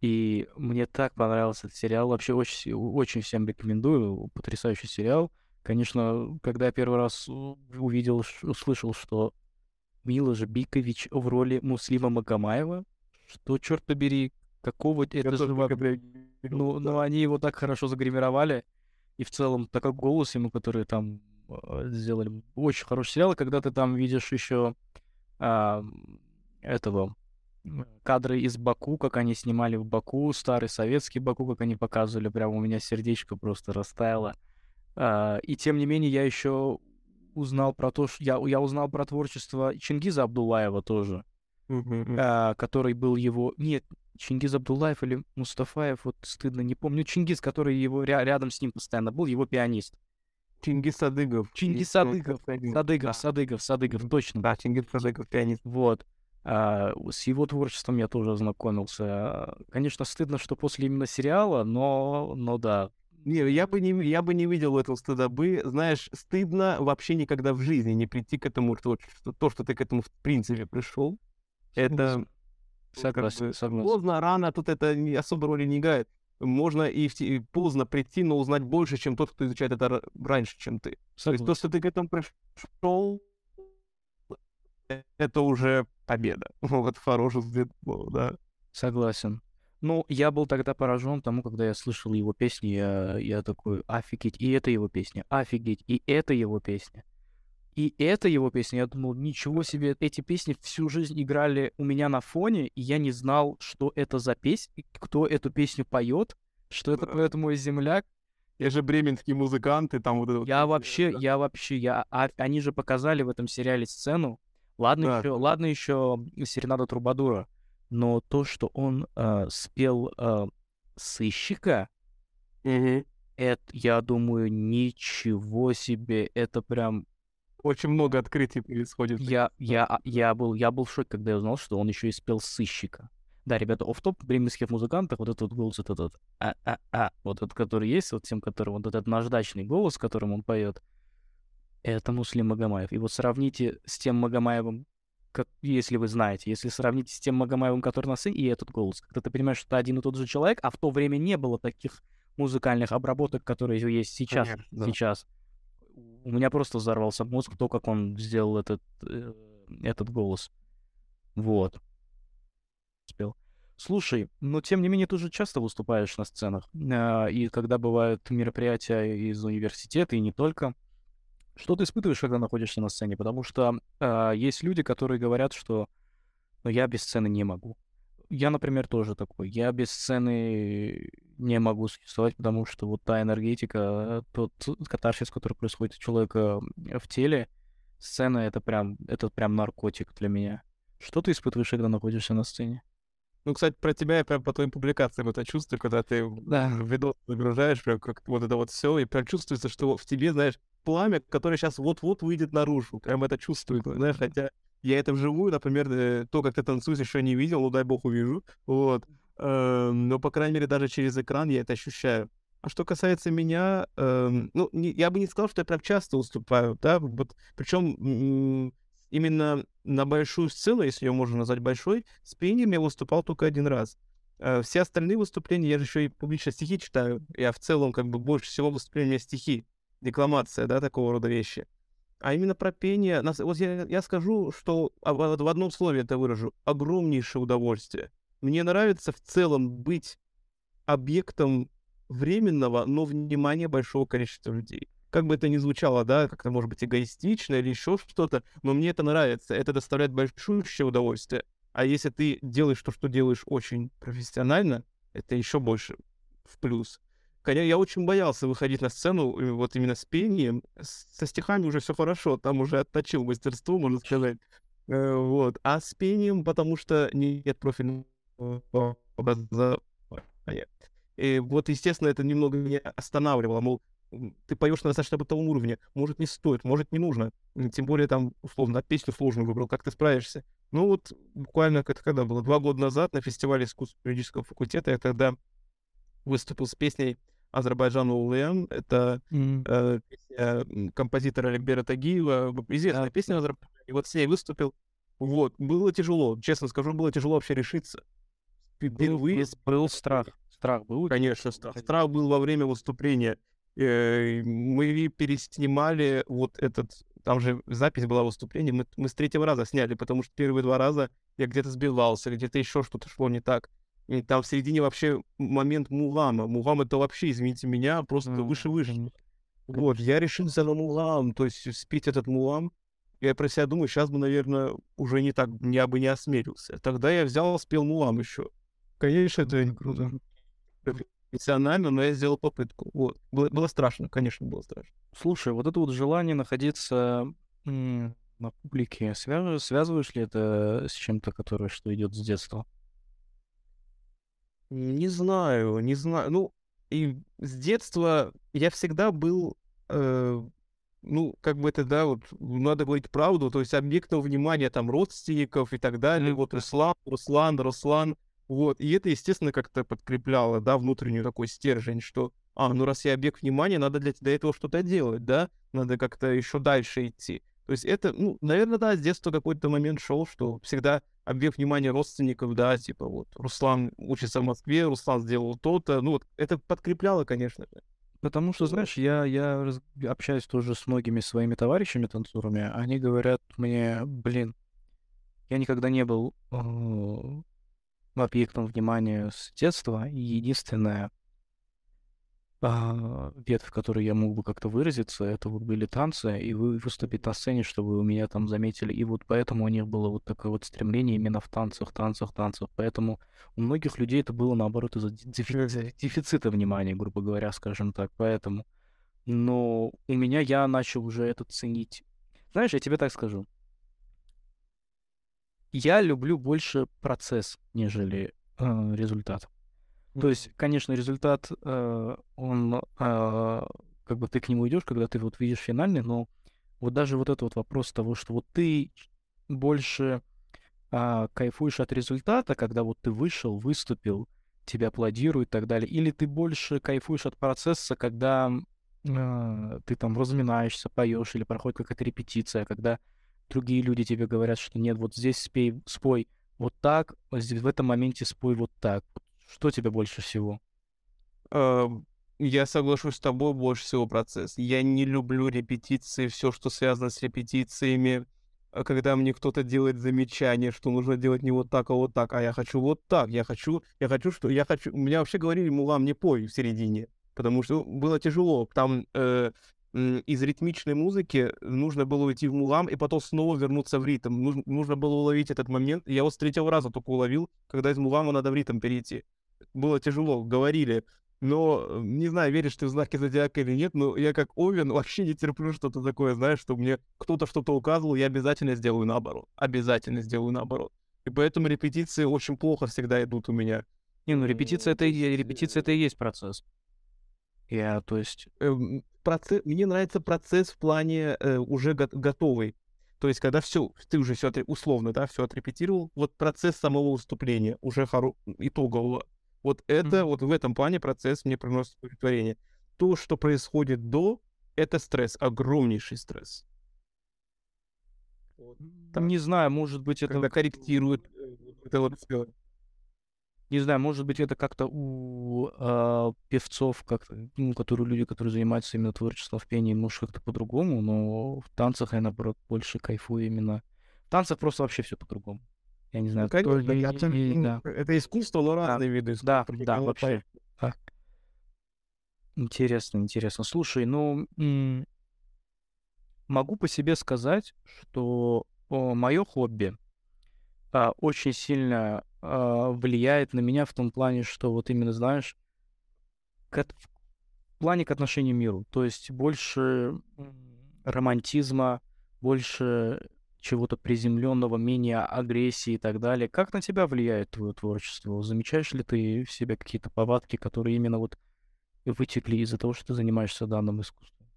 И мне так понравился этот сериал. Вообще очень, очень всем рекомендую. Потрясающий сериал. Конечно, когда я первый раз увидел, услышал, что Милош Бикович в роли Муслима Магомаева, что, черт побери, какого это же... Ну, ну, они его так хорошо загримировали. И в целом, такой голос ему, который там э, сделали очень хороший сериал. когда ты там видишь еще а, этого кадры из Баку, как они снимали в Баку, старый советский Баку, как они показывали, прямо у меня сердечко просто растаяло. А, и тем не менее, я еще узнал про то, что я, я узнал про творчество Чингиза Абдулаева тоже, mm-hmm. а, который был его... Нет, Чингиз Абдулаев или Мустафаев, вот стыдно, не помню. Чингиз, который его ря- рядом с ним постоянно был, его пианист. Чингиз Садыгов. Чингиз Садыгов. Садыгов, Садыгов, Садыгов, точно. Да, Чингиз Садыгов, пианист. Вот. А, с его творчеством я тоже ознакомился. Конечно, стыдно, что после именно сериала, но, но да. Не, я бы не, я бы не видел этого стыдобы. Знаешь, стыдно вообще никогда в жизни не прийти к этому творчеству. То, что ты к этому в принципе пришел, это Согласен, согласен. Поздно, рано, тут это не, особо роли не играет. Можно и, в, и поздно прийти, но узнать больше, чем тот, кто изучает это раньше, чем ты. Согласен. То есть то, что ты к этому пришел, это уже победа. Вот хороший взгляд да. Согласен. Ну, я был тогда поражен тому, когда я слышал его песни, я, я такой, офигеть, и это его песня, офигеть, и это его песня. И это его песня, я думал, ничего себе, эти песни всю жизнь играли у меня на фоне, и я не знал, что это за песня, кто эту песню поет, что это поет мой земляк. Я же бременские музыканты, там вот это Я вот, вообще, да. я вообще, я, а, они же показали в этом сериале сцену. Ладно да. еще, ладно еще Серенада Трубадура, но то, что он э, спел э, сыщика, угу. это, я думаю, ничего себе, это прям очень много открытий происходит. Я, я, а, я, был, я был в шоке, когда я узнал, что он еще и спел сыщика. Да, ребята, оф-топ бременских музыкантах, вот этот голос, вот этот а-а-а, вот этот, который есть, вот тем, который, вот этот наждачный голос, которым он поет, это Муслим Магомаев. И вот сравните с тем Магомаевым, как, если вы знаете, если сравните с тем Магомаевым, который на сцене, и этот голос, когда ты понимаешь, что это один и тот же человек, а в то время не было таких музыкальных обработок, которые есть сейчас. Конечно, да. сейчас у меня просто взорвался мозг, то, как он сделал этот, э, этот голос. Вот. Успел. Слушай, но тем не менее ты же часто выступаешь на сценах. Э, и когда бывают мероприятия из университета, и не только. Что ты испытываешь, когда находишься на сцене? Потому что э, есть люди, которые говорят, что ну, я без сцены не могу. Я, например, тоже такой. Я без сцены не могу существовать, потому что вот та энергетика, тот катарсис, который происходит у человека в теле, сцена — это прям, это прям наркотик для меня. Что ты испытываешь, когда находишься на сцене? Ну, кстати, про тебя я прям по твоим публикациям это чувствую, когда ты Да. видос загружаешь, прям как вот это вот все, и прям чувствуется, что в тебе, знаешь, пламя, которое сейчас вот-вот выйдет наружу. Прям это чувствуется, знаешь, хотя я это вживую, например, э, то, как ты танцуешь, еще не видел, ну дай бог увижу, вот. Эм, Но, по крайней мере, даже через экран я это ощущаю. А что касается меня, эм, ну, я бы не сказал, что я прям часто выступаю, да, вот, причем именно на большую сцену, если ее можно назвать большой, с пением я выступал только один раз. Э, Все остальные выступления, я же еще и публично стихи читаю, я в целом как бы больше всего выступления стихи, декламация, да, такого рода вещи. А именно про пение, вот я, я скажу, что а, в одном слове это выражу, огромнейшее удовольствие. Мне нравится в целом быть объектом временного, но внимания большого количества людей. Как бы это ни звучало, да, как-то может быть эгоистично или еще что-то, но мне это нравится, это доставляет большущее удовольствие. А если ты делаешь то, что делаешь очень профессионально, это еще больше в плюс. Конечно, я очень боялся выходить на сцену э, вот именно с пением. Со стихами уже все хорошо, там уже отточил мастерство, можно сказать. Э, Вот. А с пением, потому что нет профильного образования. И вот, естественно, это немного меня останавливало. Мол, ты поешь на достаточно бытовом уровне. Может, не стоит, может, не нужно. Тем более, там, условно, песню сложную выбрал, как ты справишься. Ну вот, буквально, это когда было? Два года назад на фестивале искусств юридического факультета я тогда выступил с песней Азербайджана Улуян. Это М, э, песня композитора Тагиева, известная песня Азербайджана. И вот с ней выступил. Вот, было тяжело, честно скажу, было тяжело вообще решиться. Впервые, был- был страх. Страх был. конечно, страх. Страх был во время выступления. Э, Мы переснимали вот этот, там же запись была выступления, мы, мы с третьего раза сняли, потому что первые два раза я где-то сбивался, где-то еще что-то шло не так. И там в середине вообще момент мулама. Мулам это вообще, извините меня, просто М, выше-выше. конечно. Вот, я решился на мулам, то есть спеть этот мулам. Я про себя думаю, сейчас бы, наверное, уже не так, я бы не осмелился. Тогда я взял, спел мулам еще. Конечно, это М, круто. профессионально, но я сделал попытку. Вот. Было, было страшно, конечно, было страшно. Слушай, вот это вот желание находиться на публике, связываешь ли это с чем-то, которое что идет с детства? Не знаю, не знаю. Ну, и с детства я всегда был, э, ну, как бы это, да, вот, надо говорить правду, то есть объектом внимания там родственников и так далее. Мгм. Вот Руслан, Руслан, Руслан. Вот. И это, естественно, как-то подкрепляло, да, внутренний такой стержень, что, а, ну, раз я объект внимания, надо для, для этого что-то делать, да, надо как-то еще дальше идти. То есть это, ну, наверное, да, с детства какой-то момент шел, что всегда объект внимания родственников, да, типа вот Руслан учится в Москве, Руслан сделал то-то, ну вот это подкрепляло, конечно же. Потому что, знаешь, я, я раз- общаюсь тоже с многими своими товарищами танцорами, они говорят мне, блин, я никогда не был э, объектом внимания с детства, и единственная а, ветвь, в которой я мог бы как-то выразиться, это вот были танцы, и вы выступить на сцене, чтобы у меня там заметили. И вот поэтому у них было вот такое вот стремление именно в танцах, танцах, танцах. Поэтому у многих людей это было, наоборот, из-за дефи- дефицита внимания, грубо говоря, скажем так. Поэтому. Но у меня я начал уже это ценить. Знаешь, я тебе так скажу. Я люблю больше процесс, нежели э, результат. То есть, конечно, результат, э, он, э, как бы ты к нему идешь, когда ты вот видишь финальный, но вот даже вот этот вот вопрос того, что вот ты больше а, кайфуешь от результата, когда вот ты вышел, выступил, тебя аплодируют и так далее, или ты больше кайфуешь от процесса, когда э, ты там разминаешься, поешь, или проходит какая-то репетиция, когда другие люди тебе говорят, что нет, вот здесь спей, спой вот так, здесь в этом моменте спой вот так. Что тебе больше всего? Я соглашусь с тобой больше всего процесс. Я не люблю репетиции, все, что связано с репетициями. А Когда мне кто-то делает замечание, что нужно делать не вот так, а вот так, а я хочу вот так, я хочу, я хочу, что я хочу. Меня вообще говорили, мулам, не пой в середине, потому что было тяжело. Там э, из ритмичной музыки нужно было уйти в мулам и потом снова вернуться в ритм. Нужно, нужно было уловить этот момент. Я вот с третьего раза только уловил, когда из мулама надо в ритм перейти. Было тяжело. Говорили, Но э, не знаю, веришь ты в знаки зодиака или нет, но я как Овен вообще не терплю что-то такое, знаешь, что мне кто-то что-то указывал, я обязательно сделаю наоборот. Обязательно сделаю наоборот. И поэтому репетиции очень плохо всегда идут у меня. Не, ну репетиция это, и- репетиция это и есть процесс. Я, то есть, Эм, Процесс, мне нравится процесс в плане э, уже го- готовый. То есть, когда все, ты уже все условно, да, все отрепетировал, вот процесс самого выступления уже хоро... итогового. Вот это, Мгм. вот в этом плане процесс мне приносит удовлетворение. То, что происходит до, это стресс, огромнейший стресс. там, не знаю, может быть, это... Когда корректируют э, вот это вот всё. Не знаю, может быть, это как-то у а, певцов, как ну, которые люди, которые занимаются именно творчеством в пении, может, как-то по-другому, но в танцах я, наоборот, больше кайфую именно. В танцах просто вообще все по-другому. Я не знаю, Ну, конечно, то ли- абсолютно- и- ну, да. Это искусство, но разные виды искусства. Да, да, вообще. Да. Интересно, интересно. Слушай, ну, могу по себе сказать, что мое хобби а, очень сильно а, влияет на меня в том плане, что вот именно, знаешь, к в плане к отношению к миру. То есть больше романтизма, больше чего-то приземленного, менее агрессии и так далее. Как на тебя влияет твое творчество? Замечаешь ли ты в себе какие-то повадки, которые именно вот вытекли из-за того, что ты занимаешься данным искусством?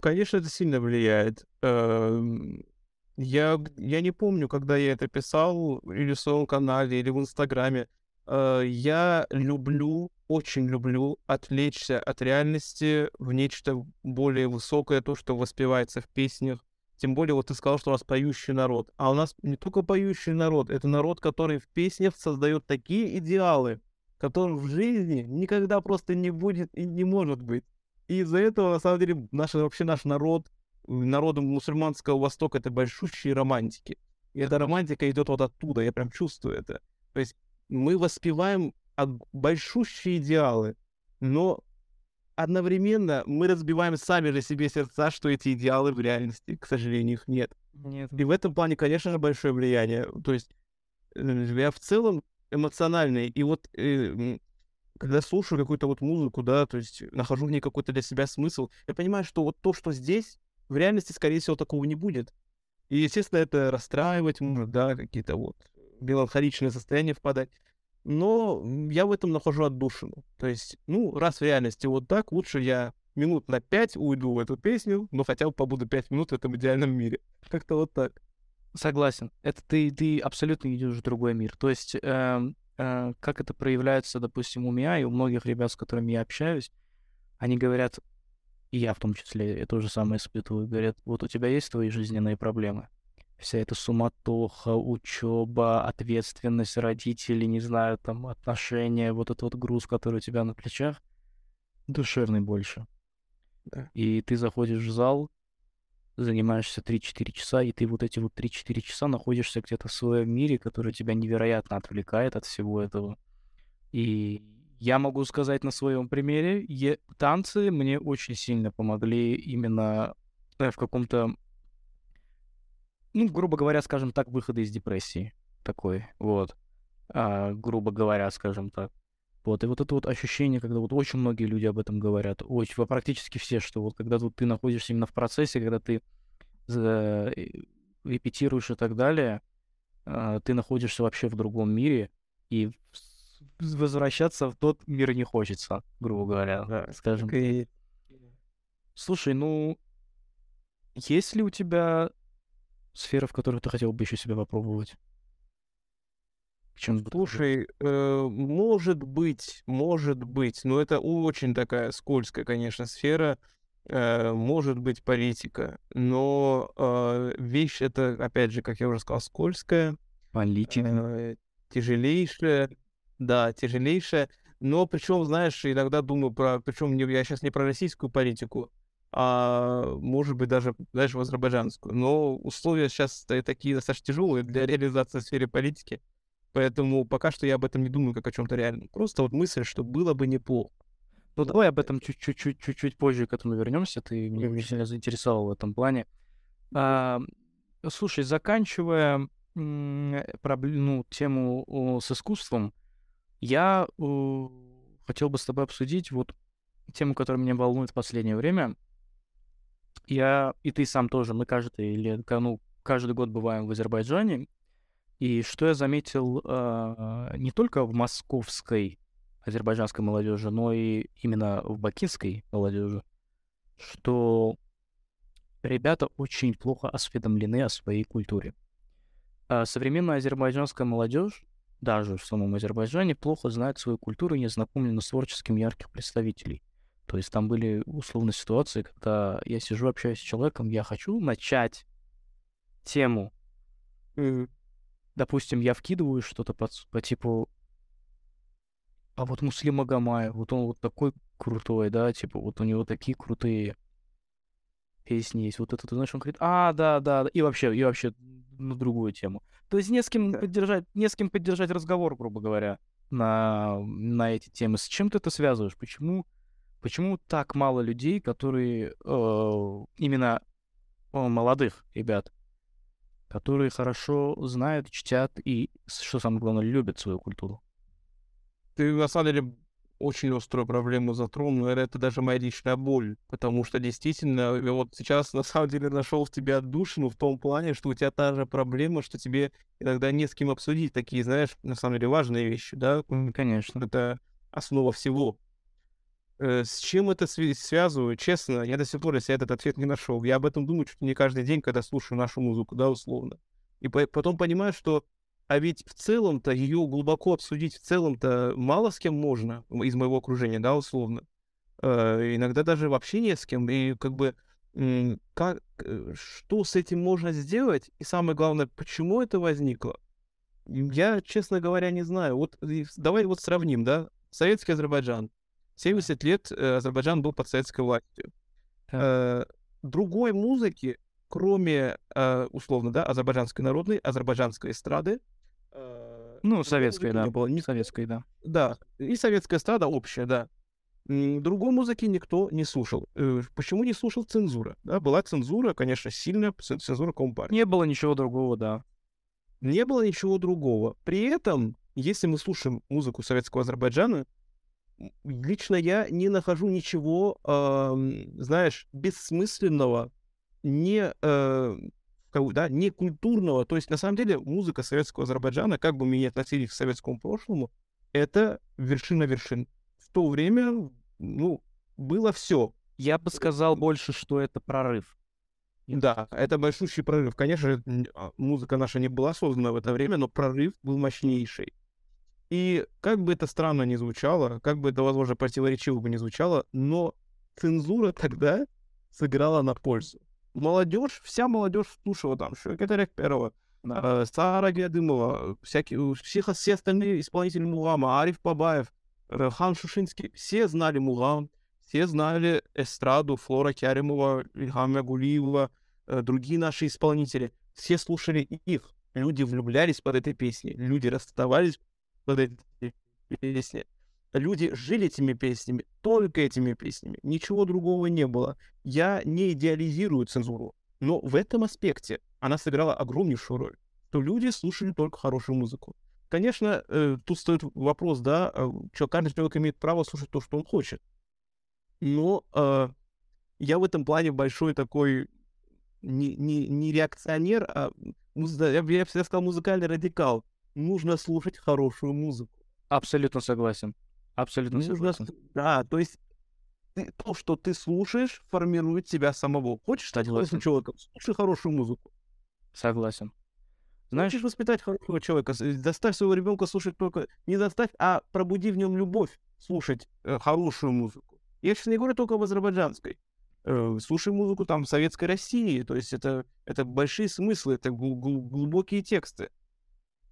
Конечно, это сильно влияет. Эм, Я, я не помню, когда я это писал, или в своем канале, или в Инстаграме. Э, Я люблю, очень люблю отвлечься от реальности в нечто более высокое, то, что воспевается в песнях. Тем более, вот ты сказал, что у нас поющий народ. А у нас не только поющий народ, это народ, который в песнях создает такие идеалы, которых в жизни никогда просто не будет и не может быть. И из-за этого, на самом деле, наш, вообще наш народ, народы мусульманского Востока, это большущие романтики. И эта романтика идет вот оттуда, я прям чувствую это. То есть мы воспеваем большущие идеалы, но одновременно мы разбиваем сами же себе сердца, что эти идеалы в реальности, к сожалению, их нет. Нет. И в этом плане, конечно же, большое влияние. То есть э, я в целом эмоциональный. И вот э, когда слушаю какую-то вот музыку, да, то есть нахожу в ней какой-то для себя смысл, я понимаю, что вот то, что здесь, в реальности, скорее всего, такого не будет. И, естественно, это расстраивать может, да, какие-то вот меланхоличные состояния впадать. Но я в этом нахожу отдушину. То есть, ну, раз в реальности вот так, лучше я минут на пять уйду в эту песню, но хотя бы побуду пять минут в этом идеальном мире. Как-то вот так. Согласен. Это ты, ты абсолютно идешь в другой мир. То есть, эм, э, как это проявляется, допустим, у меня и у многих ребят, с которыми я общаюсь, они говорят, и я в том числе, я то же самое испытываю, говорят, вот у тебя есть твои жизненные проблемы, вся эта суматоха, учеба, ответственность родителей, не знаю, там, отношения, вот этот вот груз, который у тебя на плечах, душевный больше. Да. И ты заходишь в зал, занимаешься 3-4 часа, и ты вот эти вот 3-4 часа находишься где-то в своем мире, который тебя невероятно отвлекает от всего этого. И я могу сказать на своем примере, е- танцы мне очень сильно помогли именно э, в каком-то, ну, грубо говоря, скажем так, выхода из депрессии такой, вот, А, грубо говоря, скажем так. Вот, и вот это вот ощущение, когда вот очень многие люди об этом говорят, очень, практически все, что вот когда вот ты находишься именно в процессе, когда ты за- э, репетируешь и так далее, а, ты находишься вообще в другом мире, и возвращаться в тот мир не хочется, грубо говоря, Да, скажем. так и- Слушай, ну, есть ли у тебя сфера, в которой ты хотел бы еще себя попробовать? Чем Слушай, э, может быть, может быть, но это очень такая скользкая, конечно, сфера. э, может быть, политика. Но э, вещь это, опять же, как я уже сказал, скользкая, политика? э, тяжелейшая. Да, тяжелейшая. Но причем, знаешь, иногда думаю про... Причем я сейчас не про российскую политику, а может быть даже, знаешь, в азербайджанскую. Но условия сейчас такие достаточно тяжелые для реализации в сфере политики. Поэтому пока что я об этом не думаю как о чем-то реальном. Просто вот мысль, что было бы неплохо. Ну, давай об этом чуть-чуть чуть- чуть-чуть позже к этому вернемся. Ты меня очень сильно заинтересовал в этом плане. А, слушай, заканчивая ну, тему с искусством, Я э, хотел бы с тобой обсудить вот тему, которая меня волнует в последнее время. Я и ты сам тоже, мы каждый или ну, каждый год бываем в Азербайджане. И что я заметил э, не только в московской азербайджанской молодежи, но и именно в бакинской молодежи, что ребята очень плохо осведомлены о своей культуре. А современная азербайджанская молодежь, даже в самом Азербайджане, плохо знает свою культуру и не знакомлена с творческим ярких представителей. То есть там были условно ситуации, когда я сижу, общаюсь с человеком, я хочу начать тему. Mm. Допустим, я вкидываю что-то по, по типу а вот Муслим Магомаев, вот он вот такой крутой, да, типа вот у него такие крутые песни есть. Вот это, ты знаешь, он говорит, а, да, да, да, и вообще, и вообще на другую тему. То есть не с кем поддержать, не с кем поддержать разговор, грубо говоря, на, на эти темы. С чем ты это связываешь? Почему, почему так мало людей, которые э, именно э, молодых ребят, которые хорошо знают, чтят и, что самое главное, любят свою культуру? Ты, на самом деле, очень острую проблему затронул, это даже моя личная боль, потому что действительно, вот сейчас на самом деле нашел в тебе отдушину в том плане, что у тебя та же проблема, что тебе иногда не с кем обсудить такие, знаешь, на самом деле важные вещи, да? Конечно. Это основа всего. Э, с чем это связываю? Честно, я до сих пор если этот ответ не нашел. Я об этом думаю чуть не каждый день, когда слушаю нашу музыку, да, условно. И потом понимаю, что а ведь в целом-то ее глубоко обсудить в целом-то мало с кем можно из моего окружения, да, условно. Э, иногда даже вообще не с кем. И как бы как, э, что с этим можно сделать? И самое главное, почему это возникло? Я, честно говоря, не знаю. Вот давай вот сравним, да? Советский Азербайджан. 70 лет э, Азербайджан был под советской властью. Э, другой музыки, кроме, э, условно, да, азербайджанской народной, азербайджанской эстрады, ну, советская, да. Не было. Не советской, да. Да, и советская эстрада общая, да. Другой музыки никто не слушал. Почему не слушал цензура? Да, была цензура, конечно, сильная цензура Компартии. Не было ничего другого, да. Не было ничего другого. При этом, если мы слушаем музыку советского Азербайджана, лично я не нахожу ничего, э, знаешь, бессмысленного, не э, да, не культурного. То есть, на самом деле, музыка советского Азербайджана, как бы мы ни относились к советскому прошлому, это вершина вершин. В то время, ну, было все. Я бы сказал больше, что это прорыв. Да, это большущий прорыв. Конечно, а, музыка наша не была создана в это время, но прорыв был мощнейший. И как бы это странно ни звучало, как бы это, возможно, противоречиво бы не звучало, но цензура тогда сыграла на пользу молодежь, вся молодежь слушала там Шевкет Первого, да. э, Сара Гедымова, всякие, всех, все остальные исполнители Мулама, Ариф Бабаев, э, Хан Шушинский, все знали Мулам, все знали эстраду, Флора Кяримова, Ильхама Гулиева, э, другие наши исполнители. Все слушали их. Люди влюблялись под этой песней, люди расставались под этой песней люди жили этими песнями, только этими песнями, ничего другого не было. Я не идеализирую цензуру, но в этом аспекте она сыграла огромнейшую роль, что люди слушали только хорошую музыку. Конечно, э, тут стоит вопрос, да, э, что каждый человек имеет право слушать то, что он хочет. Но э, я в этом плане большой такой не, не, не реакционер, а я, я всегда сказал музыкальный радикал. Нужно слушать хорошую музыку. Абсолютно согласен. Абсолютно Нужно, да, то есть ты, то, что ты слушаешь, формирует тебя самого. Хочешь стать хорошим человеком? Слушай хорошую музыку. Согласен. Знаешь, Хочешь воспитать хорошего человека, заставь своего ребенка слушать только... Не заставь, а пробуди в нем любовь слушать э, хорошую музыку. Я сейчас не говорю только об азербайджанской. Э, слушай музыку там советской России. То есть это, это большие смыслы, это гл- гл- глубокие тексты.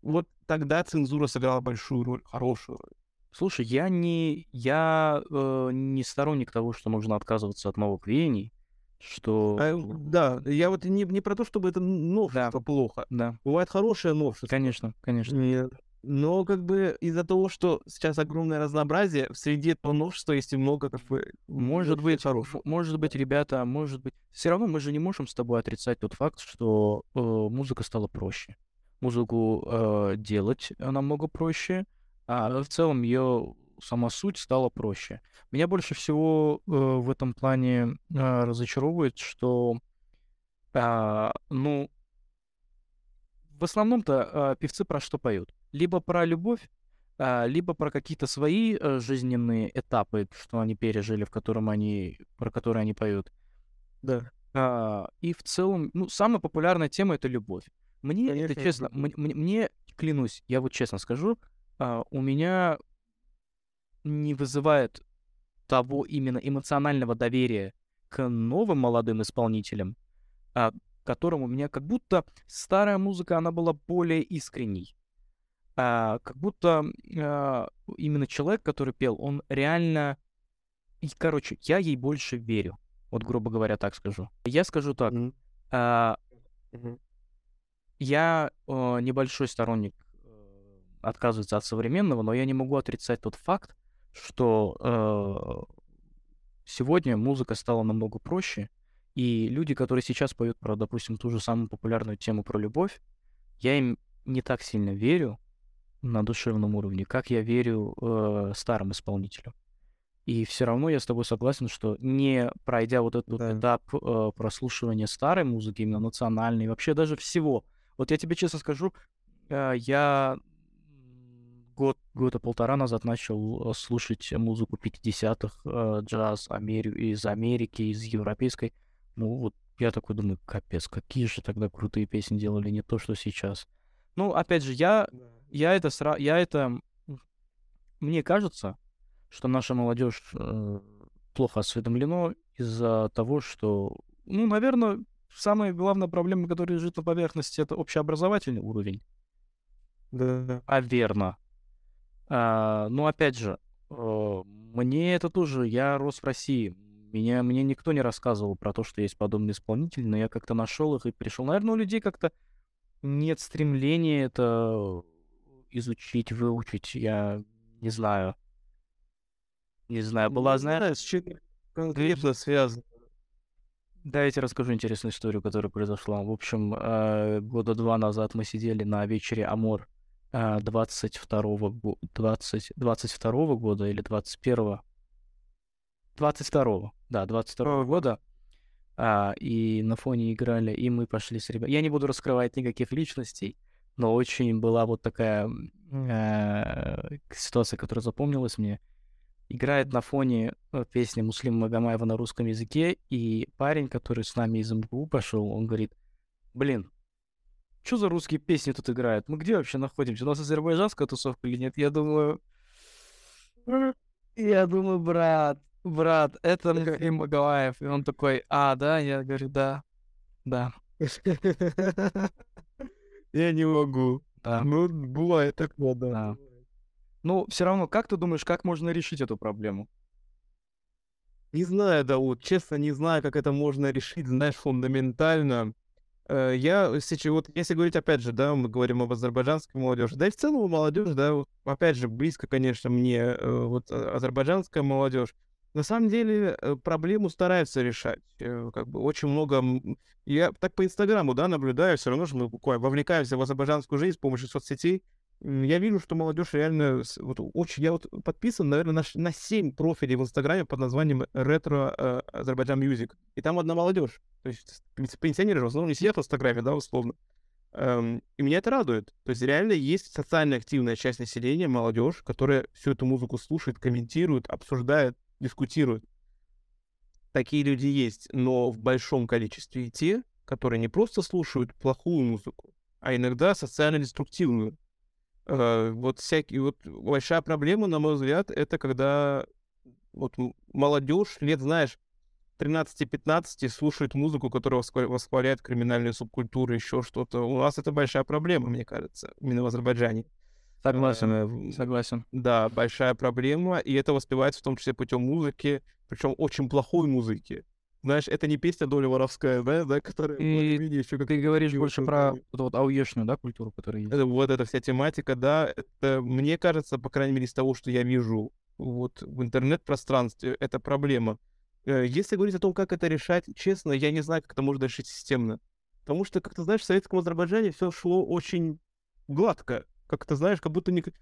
Вот тогда цензура сыграла большую роль, хорошую роль. Слушай, я не, я э, не сторонник того, что нужно отказываться от новых веяний, что... А, да, я вот не, не про то, чтобы это новшество да. плохо. Да. Бывает хорошее новшество. Конечно, конечно. Нет. Но как бы из-за того, что сейчас огромное разнообразие, в среде этого новшества есть и много как бы... Может быть, хорошего. Может быть, ребята, может быть... Все равно мы же не можем с тобой отрицать тот факт, что э, музыка стала проще. Музыку э, делать намного проще, а в целом ее сама суть стала проще. Меня больше всего э, в этом плане э, разочаровывает, что, э, ну, в основном-то э, певцы про что поют? Либо про любовь, э, либо про какие-то свои э, жизненные этапы, что они пережили, в котором они, про которые они поют. Да. А, и в целом, ну, самая популярная тема это любовь. Мне, это Конечно, честно, любовь. мне, мне, клянусь, я вот честно скажу, а, у меня не вызывает того именно эмоционального доверия к новым молодым исполнителям, а, которым у меня как будто старая музыка, она была более искренней. А, как будто а, именно человек, который пел, он реально... И, короче, я ей больше верю. Вот, грубо говоря, так скажу. Я скажу так. Мгм. а, Мгм. Я э, небольшой сторонник э, отказываться от современного, но я не могу отрицать тот факт, что э, сегодня музыка стала намного проще, и люди, которые сейчас поют про, допустим, ту же самую популярную тему про любовь, я им не так сильно верю на душевном уровне, как я верю э, старым исполнителям. И все равно я с тобой согласен, что не пройдя вот этот Да. этап э, прослушивания старой музыки, именно национальной, вообще даже всего. Вот я тебе честно скажу, э, я год, года полтора назад начал э, слушать музыку 50-х, э, джаз Амери- из Америки, из европейской. Ну вот я такой думаю, капец, какие же тогда крутые песни делали, не то, что сейчас. Ну, опять же, я, я это, сра... я это, мне кажется, что наша молодежь э, плохо осведомлена из-за того, что, ну, наверное, самая главная проблема, которая лежит на поверхности, это общеобразовательный уровень. Да. А верно. А, ну, опять же, э, мне это тоже, я рос в России. Меня, мне никто не рассказывал про то, что есть подобные исполнители, но я как-то нашел их и пришел. Наверное, у людей как-то нет стремления это изучить, выучить. Я не знаю. Не знаю, была, Не знаешь, с чем конкретно связано. Да, я тебе расскажу интересную историю, которая произошла. В общем, э, года два назад мы сидели на вечере Амор э, 22 го 20, 22 года или 21 22 да, 22 Ага. года. А, и на фоне играли, и мы пошли с ребятами. Я не буду раскрывать никаких личностей, но очень была вот такая э, ситуация, которая запомнилась мне. Играет на фоне э, песня Муслима Магомаева на русском языке, и парень, который с нами из МГУ пошел, он говорит, блин, что за русские песни тут играют? Мы где вообще находимся? У нас азербайджанская тусовка или нет? Я думаю... Я думаю, брат, брат, это Муслим Магомаев. И он такой, а, да? Я говорю, да, да, Я не могу. да. Ну, бывает такое, да. Да. Ну, все равно, как ты думаешь, как можно решить эту проблему? Не знаю, да, вот честно не знаю, как это можно решить, знаешь, фундаментально. Э, Я сейчас, вот если говорить, опять же, да, мы говорим об азербайджанской молодежи, да и в целом молодежь, да, опять же, близко, конечно, мне э, вот а- азербайджанская молодежь. На самом деле э, проблему стараются решать. Э, Как бы очень много... Я так по Инстаграму, да, наблюдаю, все равно же мы буквально вовлекаемся в азербайджанскую жизнь с помощью соцсетей. Я вижу, что молодежь реально вот, очень... Я вот подписан, наверное, на, на 7 профилей в Инстаграме под названием ретро э, Азербайджан Music. И там одна молодежь. То есть пен- пенсионеры в основном не сидят в Инстаграме, да, условно. Эм, и меня это радует. То есть реально есть социально активная часть населения, молодежь, которая всю эту музыку слушает, комментирует, обсуждает, дискутирует. Такие люди есть, но в большом количестве и те, которые не просто слушают плохую музыку, а иногда социально деструктивную. Э, вот всякие, вот большая проблема, на мой взгляд, это когда вот молодежь лет, знаешь, 13-15 слушает музыку, которая восхва- восхваляет криминальные субкультуры, еще что-то. У нас это большая проблема, мне кажется, именно в Азербайджане. Согласен, Э, согласен. Да, большая проблема, и это воспевается в том числе путем музыки, причем очень плохой музыки. Знаешь, это не песня доля воровская, да, да, которая И еще как Ты говоришь больше про вот, вот ауешную, да, культуру, которая есть? Это вот эта вся тематика, да, это, мне кажется, по крайней мере, из того, что я вижу вот в интернет-пространстве, это проблема. Э, Если говорить о том, как это решать, честно, я не знаю, как это можно решить системно. Потому что, как ты знаешь, в советском Азербайджане все шло очень гладко. Как-то, знаешь, как будто ник-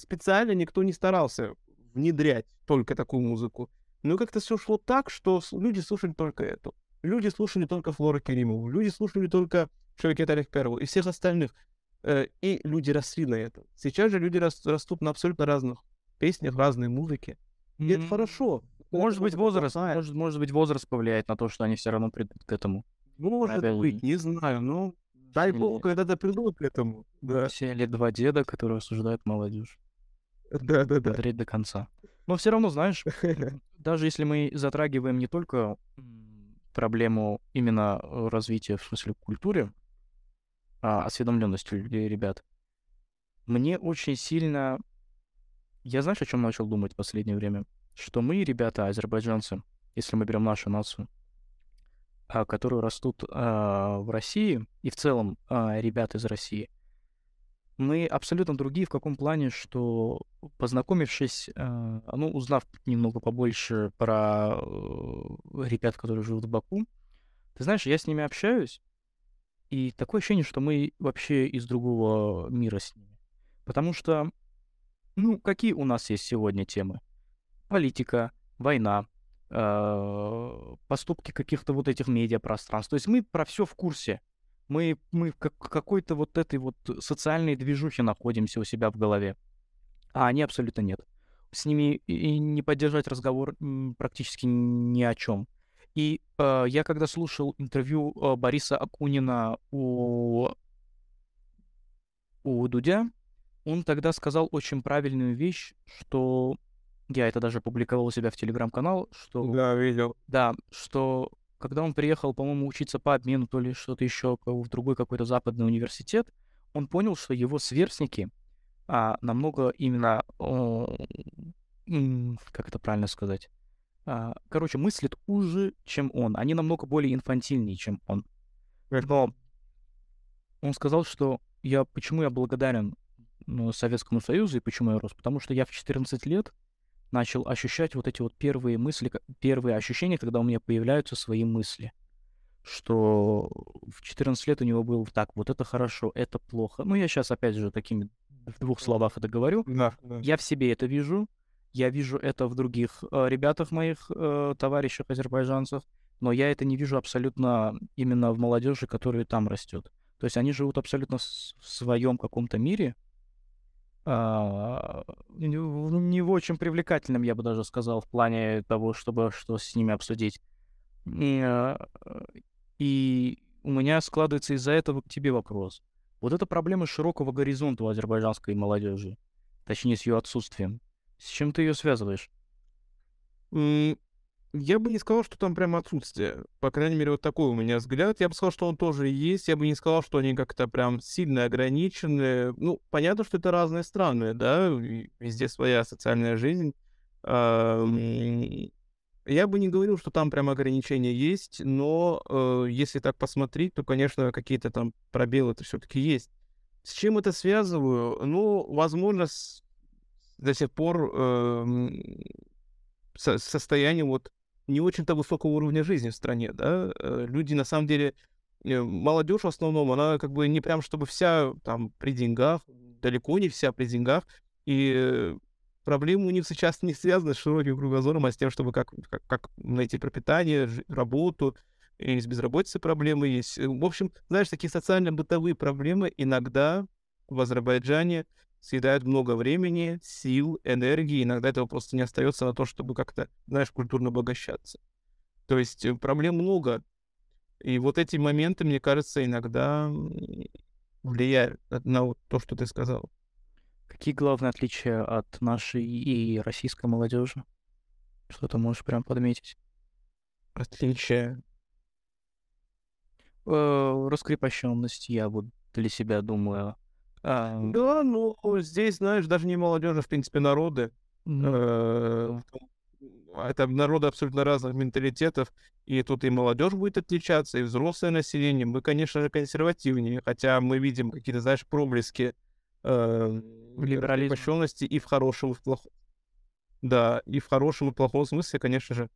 специально никто не старался внедрять только такую музыку. Ну, как-то все шло так, что люди слушали только эту. Люди слушали только Флора Керимову, люди слушали только Шевкета Алихперову и всех остальных. Э, И люди росли на этом. Сейчас же люди рас- растут на абсолютно разных песнях, разной музыке. И это М, хорошо. Может быть, Музыка возраст, может, может быть, возраст повлияет на то, что они все равно придут к этому. Может же, быть, не знаю, но дай Или- бог, когда-то придут к этому. Да, Все лет два деда, которые осуждают молодежь. да, да, да. Смотреть до конца. Но все равно, знаешь, даже если мы затрагиваем не только проблему именно э, развития, в смысле, культуры, а осведомленности людей, ребят, мне очень сильно... Я знаешь, о чем начал думать в последнее время? Что мы, ребята, азербайджанцы, если мы берем нашу нацию, а, которые растут а, в России, и в целом а, ребят из России, мы абсолютно другие в каком плане, что познакомившись, а, ну, узнав немного побольше про э, ребят, которые живут в Баку, ты знаешь, я с ними общаюсь, и такое ощущение, что мы вообще из другого мира с ними. Потому что, ну, какие у нас есть сегодня темы? Политика, война, э, поступки каких-то вот этих медиапространств. То есть мы про все в курсе. Мы, мы в как- какой-то вот этой вот социальной движухе находимся у себя в голове. А они абсолютно нет. С ними и не поддержать разговор практически ни о чем. И э, я когда слушал интервью э, Бориса Акунина у, у Дудя, он тогда сказал очень правильную вещь, что я это даже публиковал у себя в телеграм-канал, что Да, видел. да, что когда он приехал, по-моему, учиться по обмену, то ли что-то еще в другой какой-то западный университет, он понял, что его сверстники а, намного именно, о, как это правильно сказать, а, короче, мыслят уже, чем он. Они намного более инфантильнее, чем он. Но он сказал, что я почему я благодарен ну, Советскому Союзу и почему я рос, потому что я в 14 лет начал ощущать вот эти вот первые мысли, первые ощущения, когда у меня появляются свои мысли. Что в 14 лет у него был так, вот это хорошо, это плохо. Ну, я сейчас опять же такими в двух словах это говорю. Да, да. Я в себе это вижу, я вижу это в других э, ребятах моих, э, товарищах азербайджанцев, но я это не вижу абсолютно именно в молодежи, которая там растет. То есть они живут абсолютно в своем каком-то мире, а, не очень привлекательном, я бы даже сказал, в плане того, чтобы что с ними обсудить. И, а, и у меня складывается из-за этого к тебе вопрос. Вот эта проблема широкого горизонта у азербайджанской молодежи, точнее, с ее отсутствием. С чем ты ее связываешь? Я бы не сказал, что там прям отсутствие. По крайней мере, вот такой у меня взгляд. Я бы сказал, что он тоже есть. Я бы не сказал, что они как-то прям сильно ограничены. Ну, понятно, что это разные страны, да, везде своя социальная жизнь. А, Я бы не говорил, что там прям ограничения есть, но э, если так посмотреть, то, конечно, какие-то там пробелы-то все-таки есть. С чем это связываю? Ну, возможно, с- до сих пор со- состояние вот не очень-то высокого уровня жизни в стране, да, Э, люди на самом деле, э, молодежь в основном, она как бы не прям чтобы вся там при деньгах, далеко не вся при деньгах, и проблемы у них сейчас не связаны с широким кругозором, а с тем, чтобы как, как, как найти пропитание, работу, и с проблемы есть. Э, В общем, знаешь, такие социально-бытовые проблемы иногда в Азербайджане съедают много времени, сил, энергии, иногда этого просто не остается на то, чтобы как-то, знаешь, культурно обогащаться. То есть э, проблем много. И вот эти моменты, мне кажется, иногда влияют на то, что ты сказал. Какие главные отличия от нашей и российской молодежи? Что ты можешь прям подметить? Отличие. Э, раскрепощенность, я вот для себя думаю. А, Да, ну, здесь, знаешь, даже не молодежь, а, в принципе, народы. Э, Это народы абсолютно разных менталитетов, и тут и молодежь будет отличаться, и взрослое население. Мы, конечно же, консервативнее, хотя мы видим какие-то, знаешь, проблески э, Либерализма. и в хорошем, и в плохом. Да, и в хорошем, и плохом смысле, конечно же,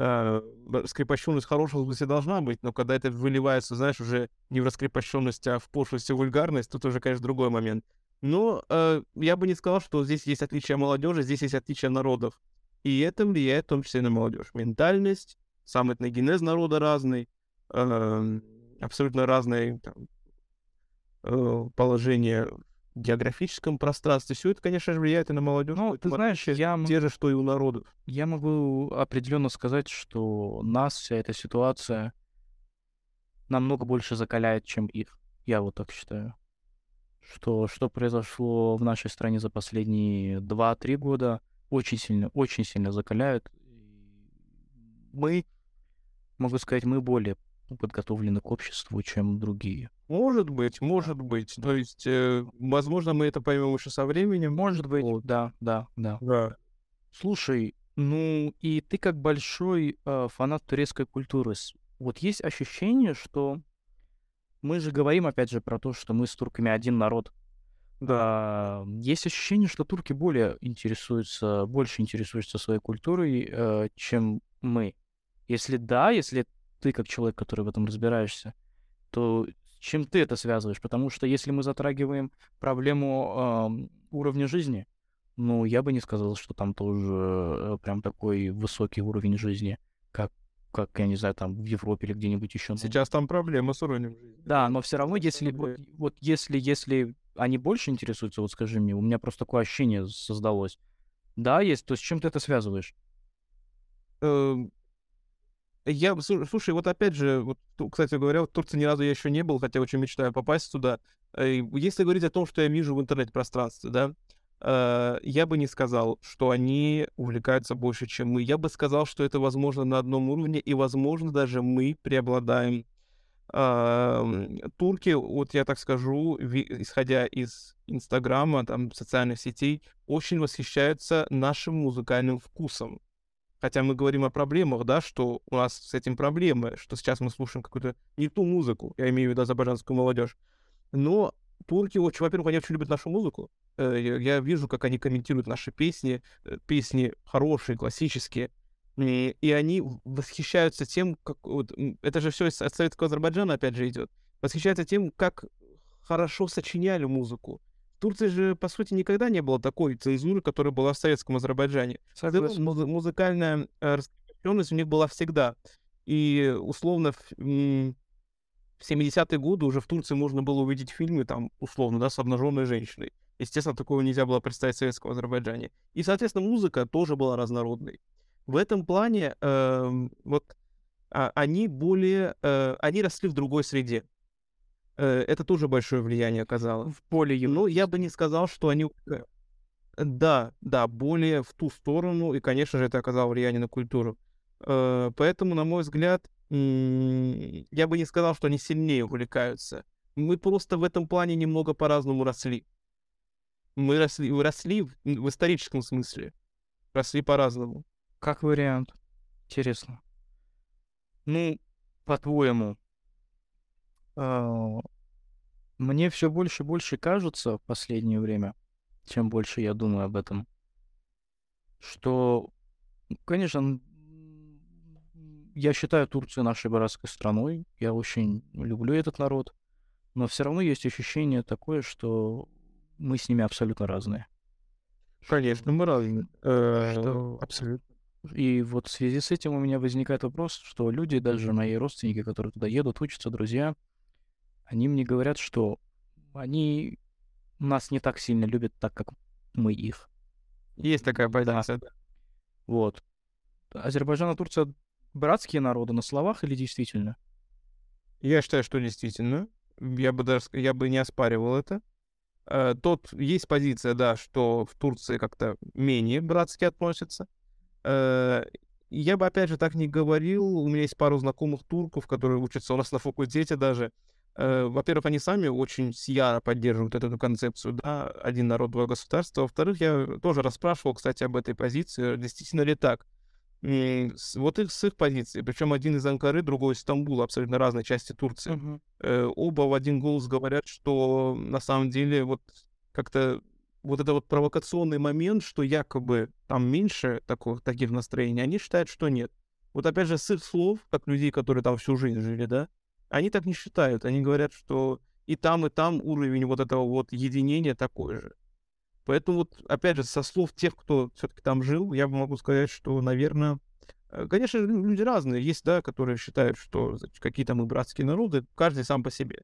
э, раскрепощенность в хорошем смысле должна быть, но когда это выливается, знаешь, уже не в раскрепощенность, а в пошлость и вульгарность, тут уже, конечно, другой момент. Но э, я бы не сказал, что здесь есть отличие молодежи, здесь есть отличие народов. И это влияет в том числе на молодежь. Ментальность, сам этногенез народа разный, э, абсолютно разное там, э, положение в географическом пространстве. Все это, конечно же, влияет и на молодежь. Ну, ты знаешь, я... Те же, что и у народов. Я могу определенно сказать, что нас вся эта ситуация намного больше закаляет, чем их. Я вот так считаю. Что, что произошло в нашей стране за последние 2-3 года, очень сильно, очень сильно закаляют. Мы, могу сказать, мы более подготовлены к обществу, чем другие. Может быть, может быть. То есть, э, возможно, мы это поймем еще со временем. Может быть, вот. да, да, да. Да. Слушай, ну и ты как большой э, фанат турецкой культуры, вот есть ощущение, что мы же говорим опять же про то, что мы с турками один народ. Да. Есть ощущение, что турки более интересуются, больше интересуются своей культурой, э, чем мы. Если да, если ты как человек, который в этом разбираешься, то чем ты это связываешь? Потому что если мы затрагиваем проблему э, уровня жизни, ну, я бы не сказал, что там тоже э, прям такой высокий уровень жизни, как, как, я не знаю, там в Европе или где-нибудь еще. Сейчас там проблемы с уровнем жизни. Да, но все равно, если вот, вот если, если они больше интересуются, вот скажи мне, у меня просто такое ощущение создалось. Да, есть, то с чем ты это связываешь? Я, слушай, вот опять же, вот, кстати говоря, в Турции ни разу я еще не был, хотя очень мечтаю попасть туда. Если говорить о том, что я вижу в интернет-пространстве, да, э, я бы не сказал, что они увлекаются больше, чем мы. Я бы сказал, что это возможно на одном уровне, и, возможно, даже мы преобладаем турки, вот я так скажу, исходя из Инстаграма, там, социальных сетей, очень восхищаются нашим музыкальным вкусом. Хотя мы говорим о проблемах, да, что у нас с этим проблемы, что сейчас мы слушаем какую-то не ту музыку, я имею в виду азербайджанскую молодежь. Но турки, очень, во-первых, они очень любят нашу музыку. Э, я вижу, как они комментируют наши песни, э, песни хорошие, классические. И, они восхищаются тем, как... Вот, это же все от советского Азербайджана, опять же, идет. Восхищаются тем, как хорошо сочиняли музыку. Турции же, по сути, никогда не было такой цензуры, которая была в советском Азербайджане. Согласен. Муз- музыкальная э, раскрепощенность у них была всегда. И, условно, в, в 70-е годы уже в Турции можно было увидеть фильмы, там, условно, да, с обнаженной женщиной. Естественно, такого нельзя было представить в советском Азербайджане. И, соответственно, музыка тоже была разнородной. В этом плане э, вот а, они более, э, они росли в другой среде. Э, это тоже большое влияние оказало. В поле Но я бы не сказал, что они... Э, да, да, более в ту сторону, и, конечно же, это оказало влияние на культуру. Э, поэтому, на мой взгляд, я бы не сказал, что они сильнее увлекаются. Мы просто в этом плане немного по-разному росли. Мы росли, росли в, историческом смысле. Росли по-разному. Как вариант. Интересно. Ну, по-твоему, мне все больше и больше кажется в последнее время, чем больше я думаю об этом, что, конечно, я считаю Турцию нашей братской страной, я очень люблю этот народ, но все равно есть ощущение такое, что мы с ними абсолютно разные. Конечно, мы разные. Э, что... Абсолютно. И вот в связи с этим у меня возникает вопрос, что люди, даже мои родственники, которые туда едут, учатся, друзья, они мне говорят, что они нас не так сильно любят, так как мы их. Есть такая позиция, да. Вот. Азербайджан и Турция братские народы на словах или действительно? Я считаю, что действительно. Я бы даже я бы не оспаривал это. Э, тот есть позиция, да, что в Турции как-то менее братски относятся. Э, я бы, опять же, так не говорил. У меня есть пару знакомых турков, которые учатся у нас на факультете даже. Э, во-первых, они сами очень яро поддерживают эту концепцию, да, один народ, два государства. Во-вторых, я тоже расспрашивал, кстати, об этой позиции, действительно ли так. Вот их с их позиции, причем один из Анкары, другой из Стамбула, абсолютно разные части Турции. Uh-huh. Оба в один голос говорят, что на самом деле вот как-то вот это вот провокационный момент, что якобы там меньше таких, таких настроений, они считают, что нет. Вот опять же, с их слов, как людей, которые там всю жизнь жили, да, они так не считают. Они говорят, что и там, и там уровень вот этого вот единения такой же. Поэтому вот, опять же, со слов тех, кто все-таки там жил, я могу сказать, что, наверное, э, конечно, люди разные. Есть, да, которые считают, что какие-то мы братские народы, каждый сам по себе.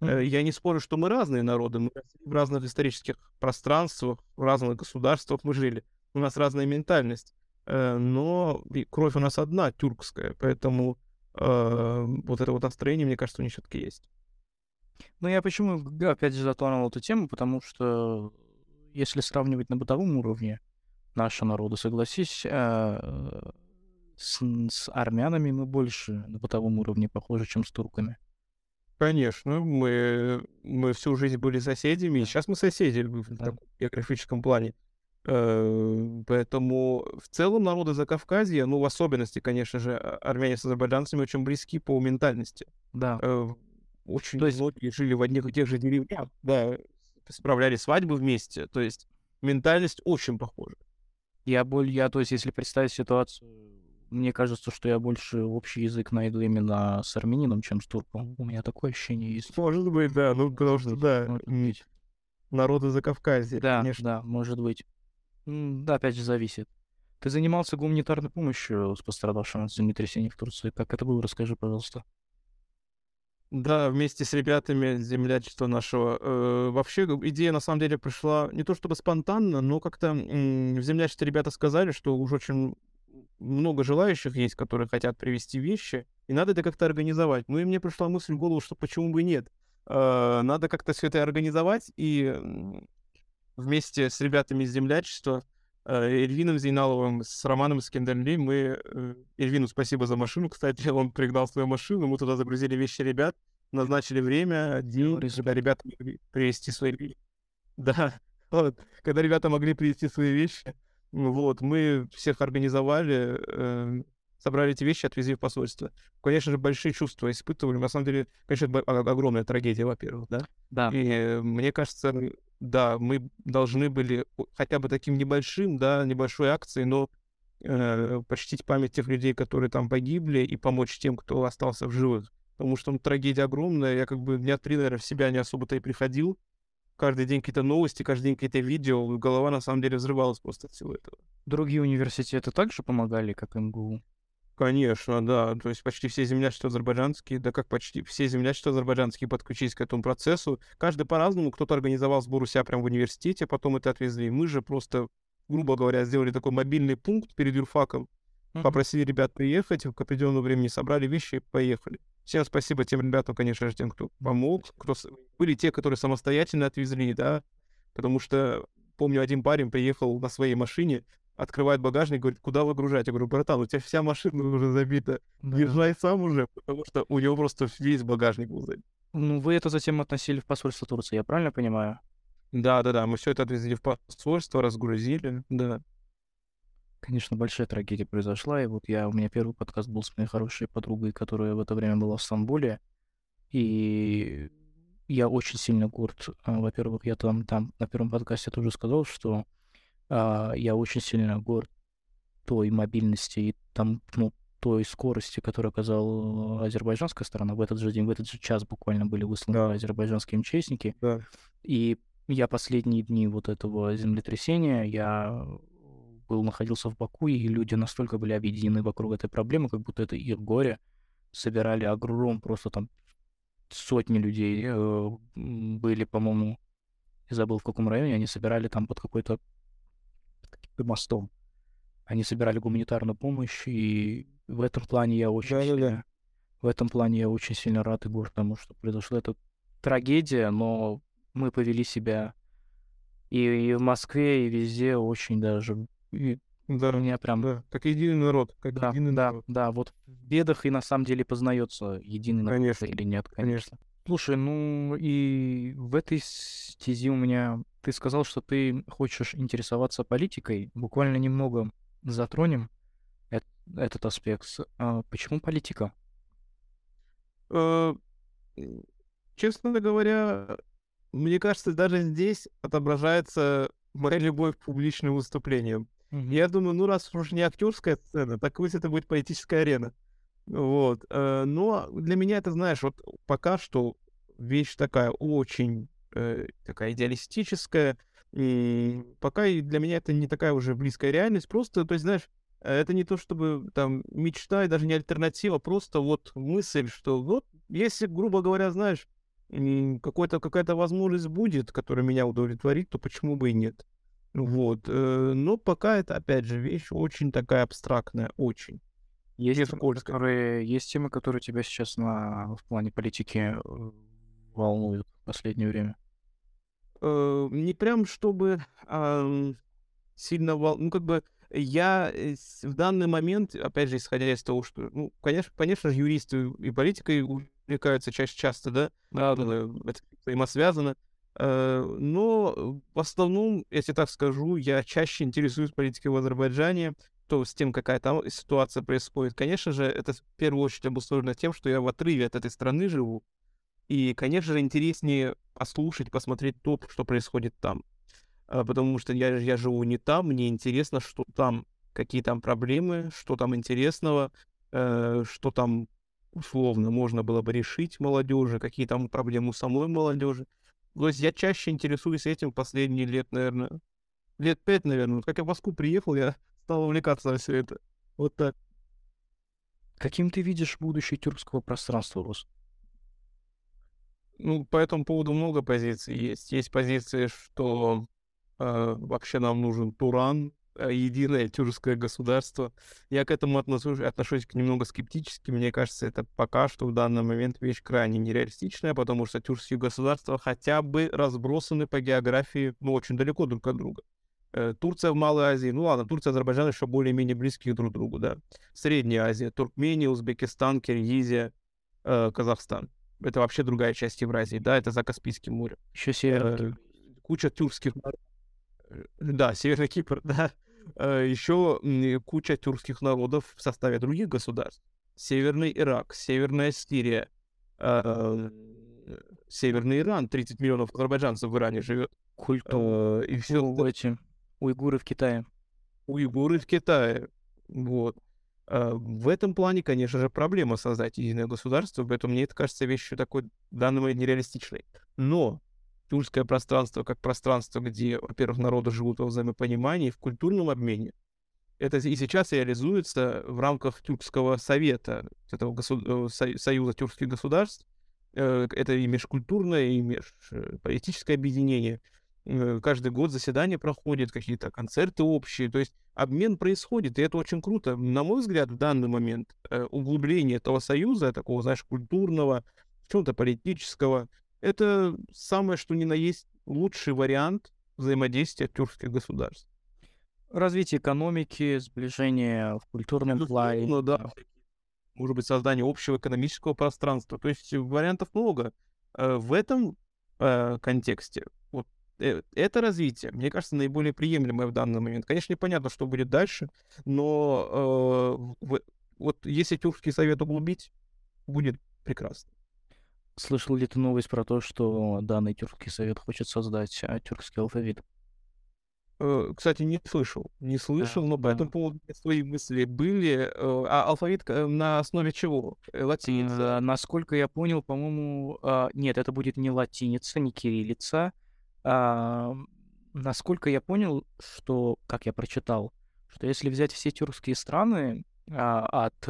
Mm-hmm. Я не спорю, что мы разные народы, мы в разных исторических пространствах, в разных государствах мы жили. У нас разная ментальность. Э, но кровь у нас одна, тюркская, поэтому э, вот это вот настроение, мне кажется, у них все-таки есть. Ну, я почему, опять же, затронул эту тему, потому что если сравнивать на бытовом уровне нашего народа, согласись, э, с, с армянами мы больше на бытовом уровне похожи, чем с турками. Конечно, мы, мы всю жизнь были соседями, и сейчас мы соседи в да. таком географическом плане. Э, поэтому в целом народы Закавказья, ну, в особенности, конечно же, а, армяне с азербайджанцами очень близки по ментальности. Да. Э, очень То есть... многие жили в одних и тех же деревнях, да, справляли свадьбы вместе. То есть ментальность очень похожа. Я боль, я, то есть, если представить ситуацию, мне кажется, что я больше общий язык найду именно с армянином, чем с турком. У меня такое ощущение есть. Может быть, да, ну потому что, да, народы Закавказья, да, конечно. Да, может быть. Да, опять же, зависит. Ты занимался гуманитарной помощью с пострадавшим от землетрясения в Турции. Как это было? Расскажи, пожалуйста. Да, вместе с ребятами землячества нашего. Э, вообще идея на самом деле пришла не то чтобы спонтанно, но как-то м- в землячестве ребята сказали, что уже очень много желающих есть, которые хотят привезти вещи, и надо это как-то организовать. Ну и мне пришла мысль в голову, что почему бы нет. Э, надо как-то все это организовать, и вместе с ребятами из землячества, э, Эльвином Зейналовым, с Романом Скендерли, мы... Э, Эльвину спасибо за машину, кстати, он пригнал свою машину, мы туда загрузили вещи ребят, назначили время, день, когда ребята могли привезти свои вещи. Да, вот, когда ребята могли привезти свои вещи, вот, мы всех организовали, э, собрали эти вещи, отвезли в посольство. Конечно же, большие чувства испытывали. На самом деле, конечно, это огромная трагедия, во-первых, да? Да. И мне кажется, да, мы должны были хотя бы таким небольшим, да, небольшой акцией, но э, почтить память тех людей, которые там погибли, и помочь тем, кто остался в живых. Потому что ну, трагедия огромная. Я как бы дня три, наверное, в себя не особо-то и приходил. Каждый день какие-то новости, каждый день какие-то видео. Голова на самом деле взрывалась просто от всего этого. Другие университеты также помогали, как МГУ? Конечно, да. То есть почти все землячества азербайджанские, да как почти все землячества азербайджанские подключились к этому процессу. Каждый по-разному. Кто-то организовал сбор у себя прямо в университете, потом это отвезли. Мы же просто, грубо говоря, сделали такой мобильный пункт перед юрфаком. Mm-hmm. Попросили ребят приехать, к определенному времени собрали вещи и поехали. Всем спасибо тем ребятам, конечно же, тем, кто помог. Кто... Были те, которые самостоятельно отвезли, да. Потому что помню, один парень приехал на своей машине, открывает багажник, говорит, куда выгружать? Я говорю, братан, у тебя вся машина уже забита. Да. Езжай сам уже, потому что у него просто весь багажник был забит. Ну, вы это затем относили в посольство Турции, я правильно понимаю? Да, да, да, мы все это отвезли в посольство, разгрузили, да. Конечно, большая трагедия произошла, и вот я, у меня первый подкаст был с моей хорошей подругой, которая в это время была в Стамбуле, и я очень сильно горд. А, во-первых, я там, там на первом подкасте тоже сказал, что я очень сильно горд той мобильности и там, ну, той скорости, которую оказала азербайджанская сторона. В этот же день, в этот же час буквально были высланы да. азербайджанские МЧСники. Да. И я последние дни вот этого землетрясения, я был, находился в Баку, и люди настолько были объединены вокруг этой проблемы, как будто это их горе. Собирали огром, просто там сотни людей э, были, по-моему, я забыл в каком районе, они собирали там под какой-то мостом. Они собирали гуманитарную помощь, и в этом плане я очень да, сильно, да. в этом плане я очень сильно рад и горд тому, что произошла эта трагедия, но мы повели себя и, и в Москве, и везде очень даже. И да, у меня прям... Да, как единый народ. Как да, единый да, народ. да, вот в бедах и на самом деле познается единый конечно, народ или нет, конечно. конечно. Слушай, ну и в этой стези у меня... Ты сказал, что ты хочешь интересоваться политикой. Буквально немного затронем эт- этот аспект. А почему политика? Э, честно говоря, мне кажется, даже здесь отображается моя любовь к публичным выступлениям. Mm-hmm. Я думаю, ну раз уж не актерская сцена, так пусть это будет политическая арена. Вот. Э, но для меня это, знаешь, вот пока что вещь такая очень э, такая идеалистическая. И пока для меня это не такая уже близкая реальность. Просто, то есть, знаешь, это не то чтобы там мечта и даже не альтернатива, просто вот мысль, что вот если, грубо говоря, знаешь, какой-то, какая-то возможность будет, которая меня удовлетворит, то почему бы и нет. Вот. Э, но пока это, опять же, вещь очень такая абстрактная, очень. Есть темы, которые, есть темы, которые тебя сейчас на, в плане политики э, волнуют в последнее время? Э, не прям чтобы э, сильно вол... Ну, как бы я э, в данный момент, опять же, исходя из того, что, ну, конечно, конечно же, юристы и политикой увлекаются чаще часто, да, да, да. это взаимосвязано. Э, но в основном, если так скажу, я чаще интересуюсь политикой в Азербайджане, то с тем, какая там ситуация происходит. Конечно же, это в первую очередь обусловлено тем, что я в отрыве от этой страны живу. И, конечно же, интереснее послушать, посмотреть то, что происходит там. А, потому что я, я живу не там, мне интересно, что там, какие там проблемы, что там интересного, э, что там условно можно было бы решить молодежи, какие там проблемы у самой молодежи. То есть я чаще интересуюсь этим последние лет, наверное, лет пять, наверное. Вот как я в Москву приехал, я стал увлекаться во все это. Вот так. Каким ты видишь будущее тюркского пространства, Рус? Ну, по этому поводу много позиций есть. Есть позиции, что э, вообще нам нужен Туран, э, единое тюркское государство. Я к этому отношусь, отношусь немного скептически. Мне кажется, это пока что в данный момент вещь крайне нереалистичная, потому что тюркские государства хотя бы разбросаны по географии, ну, очень далеко друг от друга. Э, Турция в Малой Азии, ну ладно, Турция и Азербайджан еще более-менее близкие друг к другу, да. Средняя Азия, Туркмения, Узбекистан, Киргизия, э, Казахстан. Это вообще другая часть Евразии, да, это за Каспийским морем. Еще север. Э, куча тюркских да, Северный Кипр, да. Э, Еще куча тюркских народов в составе других государств. Северный Ирак, Северная Сирия, э, Северный Иран, 30 миллионов азербайджанцев в Иране живет. Культура. Э, и все уйгуры в Китае. Уйгуры в Китае. Вот. В этом плане, конечно же, проблема создать единое государство, поэтому мне это кажется вещью такой момент нереалистичной. Но тюркское пространство как пространство, где, во-первых, народы живут во взаимопонимании, в культурном обмене. Это и сейчас реализуется в рамках Тюркского совета, этого госу- э, союза тюркских государств. Э, это и межкультурное, и межполитическое объединение. Э, каждый год заседания проходят, какие-то концерты общие. То есть обмен происходит, и это очень круто. На мой взгляд, в данный момент углубление этого союза, такого, знаешь, культурного, чем-то политического, это самое, что ни на есть лучший вариант взаимодействия тюркских государств. Развитие экономики, сближение в культурном ну, плане. Ну да. Может быть, создание общего экономического пространства. То есть вариантов много. Э, в этом э, контексте вот э, это развитие, мне кажется, наиболее приемлемое в данный момент. Конечно, непонятно, что будет дальше, но э, вот если Тюркский совет углубить, будет прекрасно. Слышал ли ты новость про то, что данный тюркский совет хочет создать а, тюркский алфавит? Э, кстати, не слышал. Не слышал, да, но по этому поводу свои мысли были. Э, а алфавит на основе чего? Э, латиница? Насколько я понял, по-моему, а, нет, это будет не латиница, не кириллица. А, насколько я понял, что, как я прочитал, что если взять все тюркские страны а, от,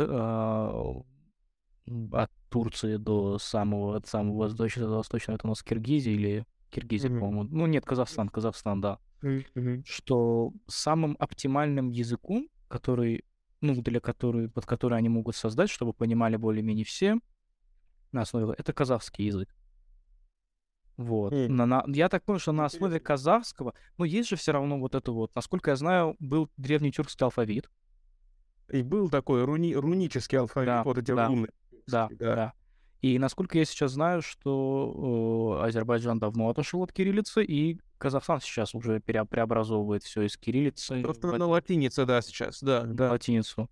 от Турции до самого, от самого восточного, до восточного, это у нас Киргизия или Киргизия, mm-hmm. по-моему. Ну, нет, Казахстан, Казахстан, да. Mm-hmm. Что самым оптимальным языком, который, ну, для которой, под который они могут создать, чтобы понимали более-менее все, на основе, это казахский язык. Вот. Mm. На, на, я так понял, что на основе казахского, ну, есть же все равно вот это вот, насколько я знаю, был древний тюркский алфавит. И был такой руни, рунический алфавит, да, вот эти да. руны. Да, да, да. И насколько я сейчас знаю, что э, Азербайджан давно отошел от кириллицы, и Казахстан сейчас уже пере- преобразовывает все из кириллицы. Просто в... на латинице, да, сейчас, да. Да, латиницу.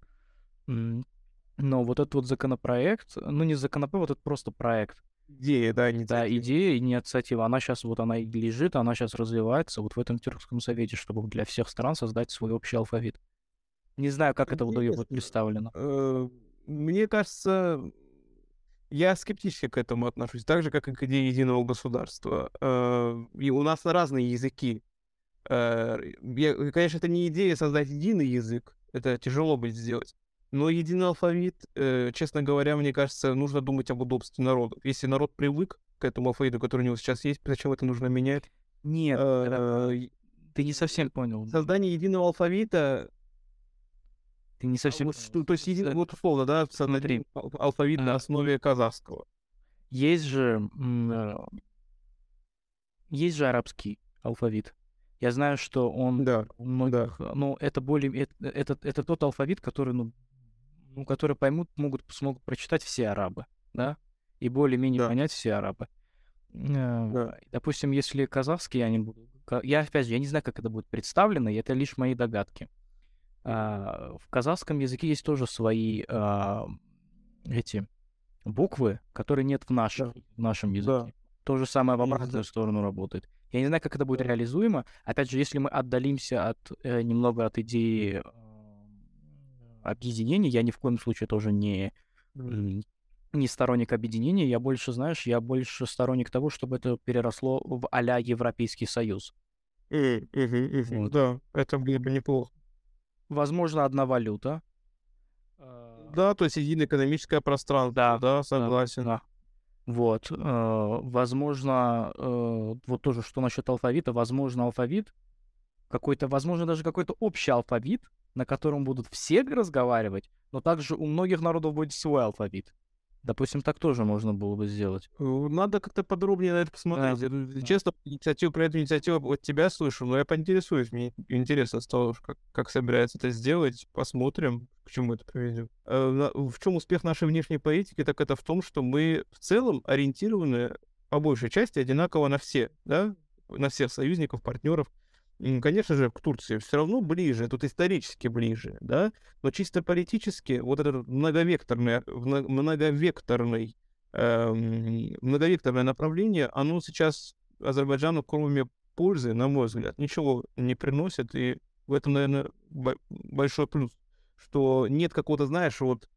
Но вот этот вот законопроект, ну не законопроект, вот это просто проект. Идея, да, инициатива. Да, идея, инициатива, она сейчас вот она и лежит, она сейчас развивается вот в этом Тюркском совете, чтобы для всех стран создать свой общий алфавит. Не знаю, как это будет представлено. Э, мне кажется, Я скептически к этому отношусь, так же, как и к идее единого государства. Э, И у нас разные языки. Э, я- Конечно, это не идея создать единый язык, это тяжело будет сделать. Но единый алфавит, э, честно говоря, мне кажется, нужно думать об удобстве народа. Если народ привык к этому алфавиту, который у него сейчас есть, зачем это нужно менять? Нет, Э, ты не совсем понял. Создание единого алфавита Ты не А совсем вот понял. что- то есть, Э, вот условно, да, смотри. алфавит на А, основе казахского. Есть же, э, есть же арабский алфавит. Я знаю, что он Да, у многих, ну, это более, это, это, это тот алфавит, который, ну, ну, который поймут, могут, смогут прочитать все арабы, да, и более-менее Да. понять все арабы. Э, Да. Допустим, если казахский я не буду, я опять же, я не знаю, как это будет представлено, и это лишь мои догадки. А, в казахском языке есть тоже свои а, эти буквы, которые нет в нашем, в нашем языке. То же самое в обратную сторону работает. Я не знаю, как это будет Да. реализуемо. Опять же, если мы отдалимся от э, немного от идеи объединения, я ни в коем случае тоже не, не сторонник объединения. Я больше, знаешь, я больше сторонник того, чтобы это переросло в а-ля Европейский Союз. Вот. Да, это было бы неплохо. Возможно, одна валюта. Э, Да, то есть единое экономическое пространство, Да, да, согласен. Да. Вот. э, возможно, э, вот тоже, что насчет алфавита, возможно, алфавит какой-то, возможно, даже какой-то общий алфавит, на котором будут все разговаривать, но также у многих народов будет свой алфавит. Допустим, так тоже можно было бы сделать. Надо как-то подробнее на это посмотреть. Да. Честно, инициативу про эту инициативу от тебя слышу, но я поинтересуюсь. Мне интересно стало, как, как собирается это сделать. Посмотрим, к чему это приведет. Э, В чем успех нашей внешней политики, так это в том, что мы в целом ориентированы по большей части одинаково на все, да, на всех союзников, партнеров. Конечно же, к Турции все равно ближе, тут исторически ближе, да, но чисто политически вот этот многовекторный, вна- многовекторный эм, многовекторное направление, оно сейчас Азербайджану, кроме пользы, на мой взгляд, ничего не приносит, и в этом, наверное, большой плюс, что нет какого-то, знаешь, вот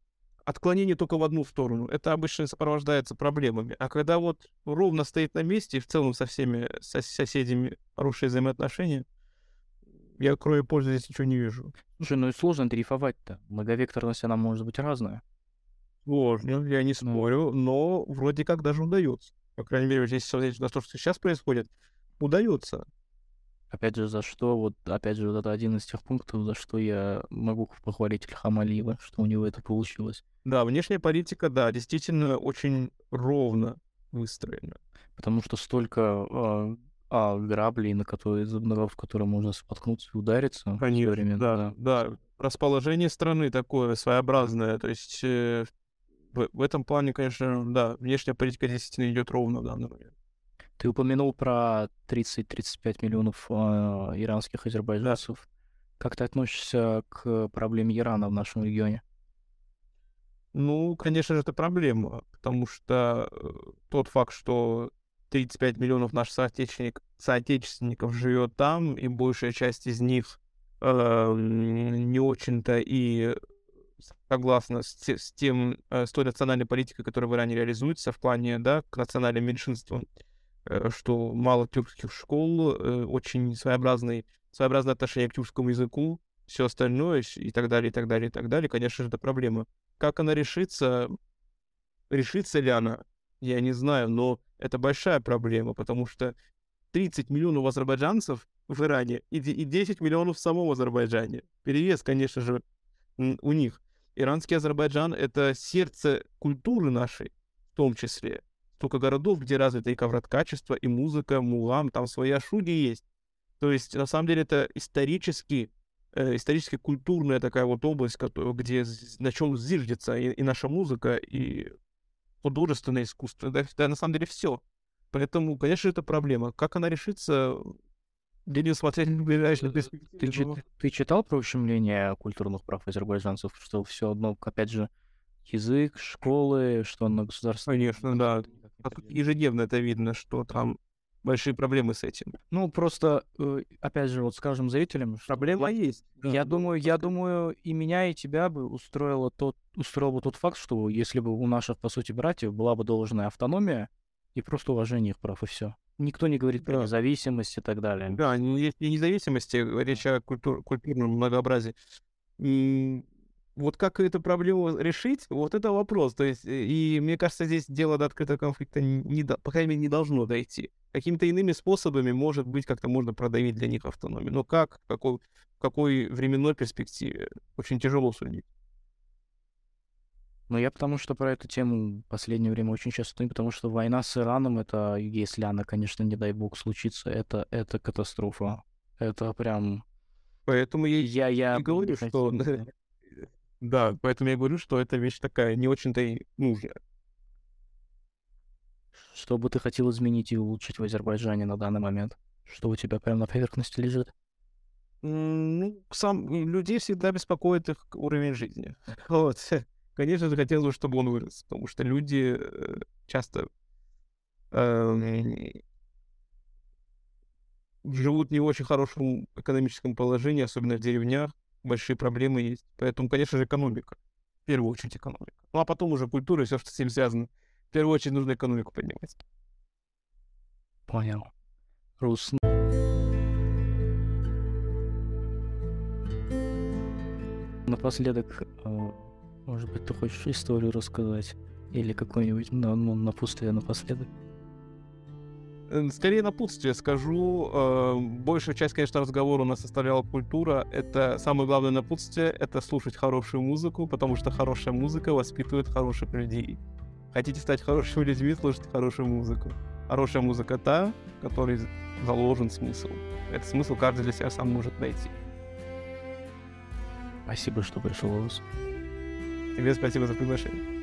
отклонения только в одну сторону. Это обычно сопровождается проблемами. А когда вот ровно стоит на месте и в целом со всеми со- соседями хорошие взаимоотношения, я кроме пользы здесь ничего не вижу. Слушай, ну и сложно дрейфовать-то. Многовекторность, она может быть разная. Сложно, я не спорю, но вроде как даже удается. По крайней мере, здесь смотреть на то, что сейчас происходит, удается. Опять же, за что, вот, опять же, вот это один из тех пунктов, за что я могу похвалить Ильхам Алиева, что у него это получилось. Да, внешняя политика, да, действительно очень ровно выстроена. Потому что столько а, а, граблей, на которые, на- в которые можно споткнуться и удариться. Конечно, современно, да, да. Расположение страны такое своеобразное, то есть э, в, в этом плане, конечно, да, внешняя политика действительно идет ровно в данный момент. Ты упомянул про 30-35 миллионов а, иранских азербайджанцев. Как ты относишься к проблеме Ирана в нашем регионе? Ну, конечно же, это проблема, потому что э, тот факт, что 35 миллионов наших соотечественник, соотечественников живет там, и большая часть из них э, не очень-то и согласна с, с тем, э, с той национальной политикой, которая в Иране реализуется в плане, да, к национальным меньшинствам, э, что мало тюркских школ, э, очень своеобразный, своеобразное отношение к тюркскому языку, все остальное и так далее, и так далее, и так далее, конечно же, это проблема. Как она решится, решится ли она, я не знаю, но это большая проблема, потому что 30 миллионов азербайджанцев в Иране и де- и 10 миллионов в самом Азербайджане. Перевес, конечно же, у них. Иранский Азербайджан — это сердце культуры нашей, в том числе. Столько городов, где развито и ковроткачество, и музыка, мулам, там свои ашуги есть. То есть, на самом деле, это исторически, э, исторически культурная такая вот область, кото- где на чем зиждется и, и наша музыка, и художественное искусство, да, да, на самом деле все. Поэтому, конечно, это проблема. Как она решится, будем смотреть в ближайшей Ты, перспективе. чит- но- ты читал про ущемление культурных прав азербайджанцев, что все одно, опять же, язык, школы, что на государственном Конечно, да. Ежедневно это видно, что там большие проблемы с этим. Ну, просто, э, опять же, вот скажем зрителям, что Проблема есть. да. я думаю, я думаю, и меня, и тебя бы устроило тот, устроил бы тот факт, что если бы у наших, по сути, братьев была бы должная автономия и просто уважение их прав, и все. Никто не говорит про Да. независимость и так далее. Да, не- и независимости, речь о культур- культурном многообразии. Вот как эту проблему решить, вот это вопрос. То есть, и мне кажется, здесь дело до открытого конфликта, не, до- по крайней мере, не должно дойти. Какими-то иными способами, может быть, как-то можно продавить для них автономию. Но как, в какой, в какой временной перспективе, очень тяжело судить. Но я потому что про эту тему в последнее время очень часто потому что война с Ираном, это, если она, конечно, не дай бог, случится, это, это катастрофа. Это прям... Поэтому я Я, я говорю, что... Да, поэтому я говорю, что эта вещь такая не очень-то и нужная. Что бы ты хотел изменить и улучшить в Азербайджане на данный момент? Что у тебя прям на поверхности лежит? Ну, сам людей всегда беспокоит их уровень жизни. Вот. Конечно же, хотелось бы, чтобы он вырос, потому что люди э, часто эм, живут в не очень хорошем экономическом положении, особенно в деревнях. Большие проблемы есть. Поэтому, конечно же, экономика. В первую очередь экономика. Ну, а потом уже культура и все, что с этим связано. В первую очередь нужно экономику поднимать. Понял. Рус. Напоследок, э, может быть, ты хочешь историю рассказать? Или какую-нибудь на, ну, напутствие напоследок? Скорее напутствие скажу. э, Большая часть, конечно, разговора у нас составляла культура. Это самое главное напутствие — это слушать хорошую музыку, потому что хорошая музыка воспитывает хороших людей. Хотите стать хорошими людьми, слушайте хорошую музыку. Хорошая музыка та, в которой заложен смысл. Этот смысл каждый для себя сам может найти. Спасибо, что пришел, Рус. Тебе спасибо за приглашение.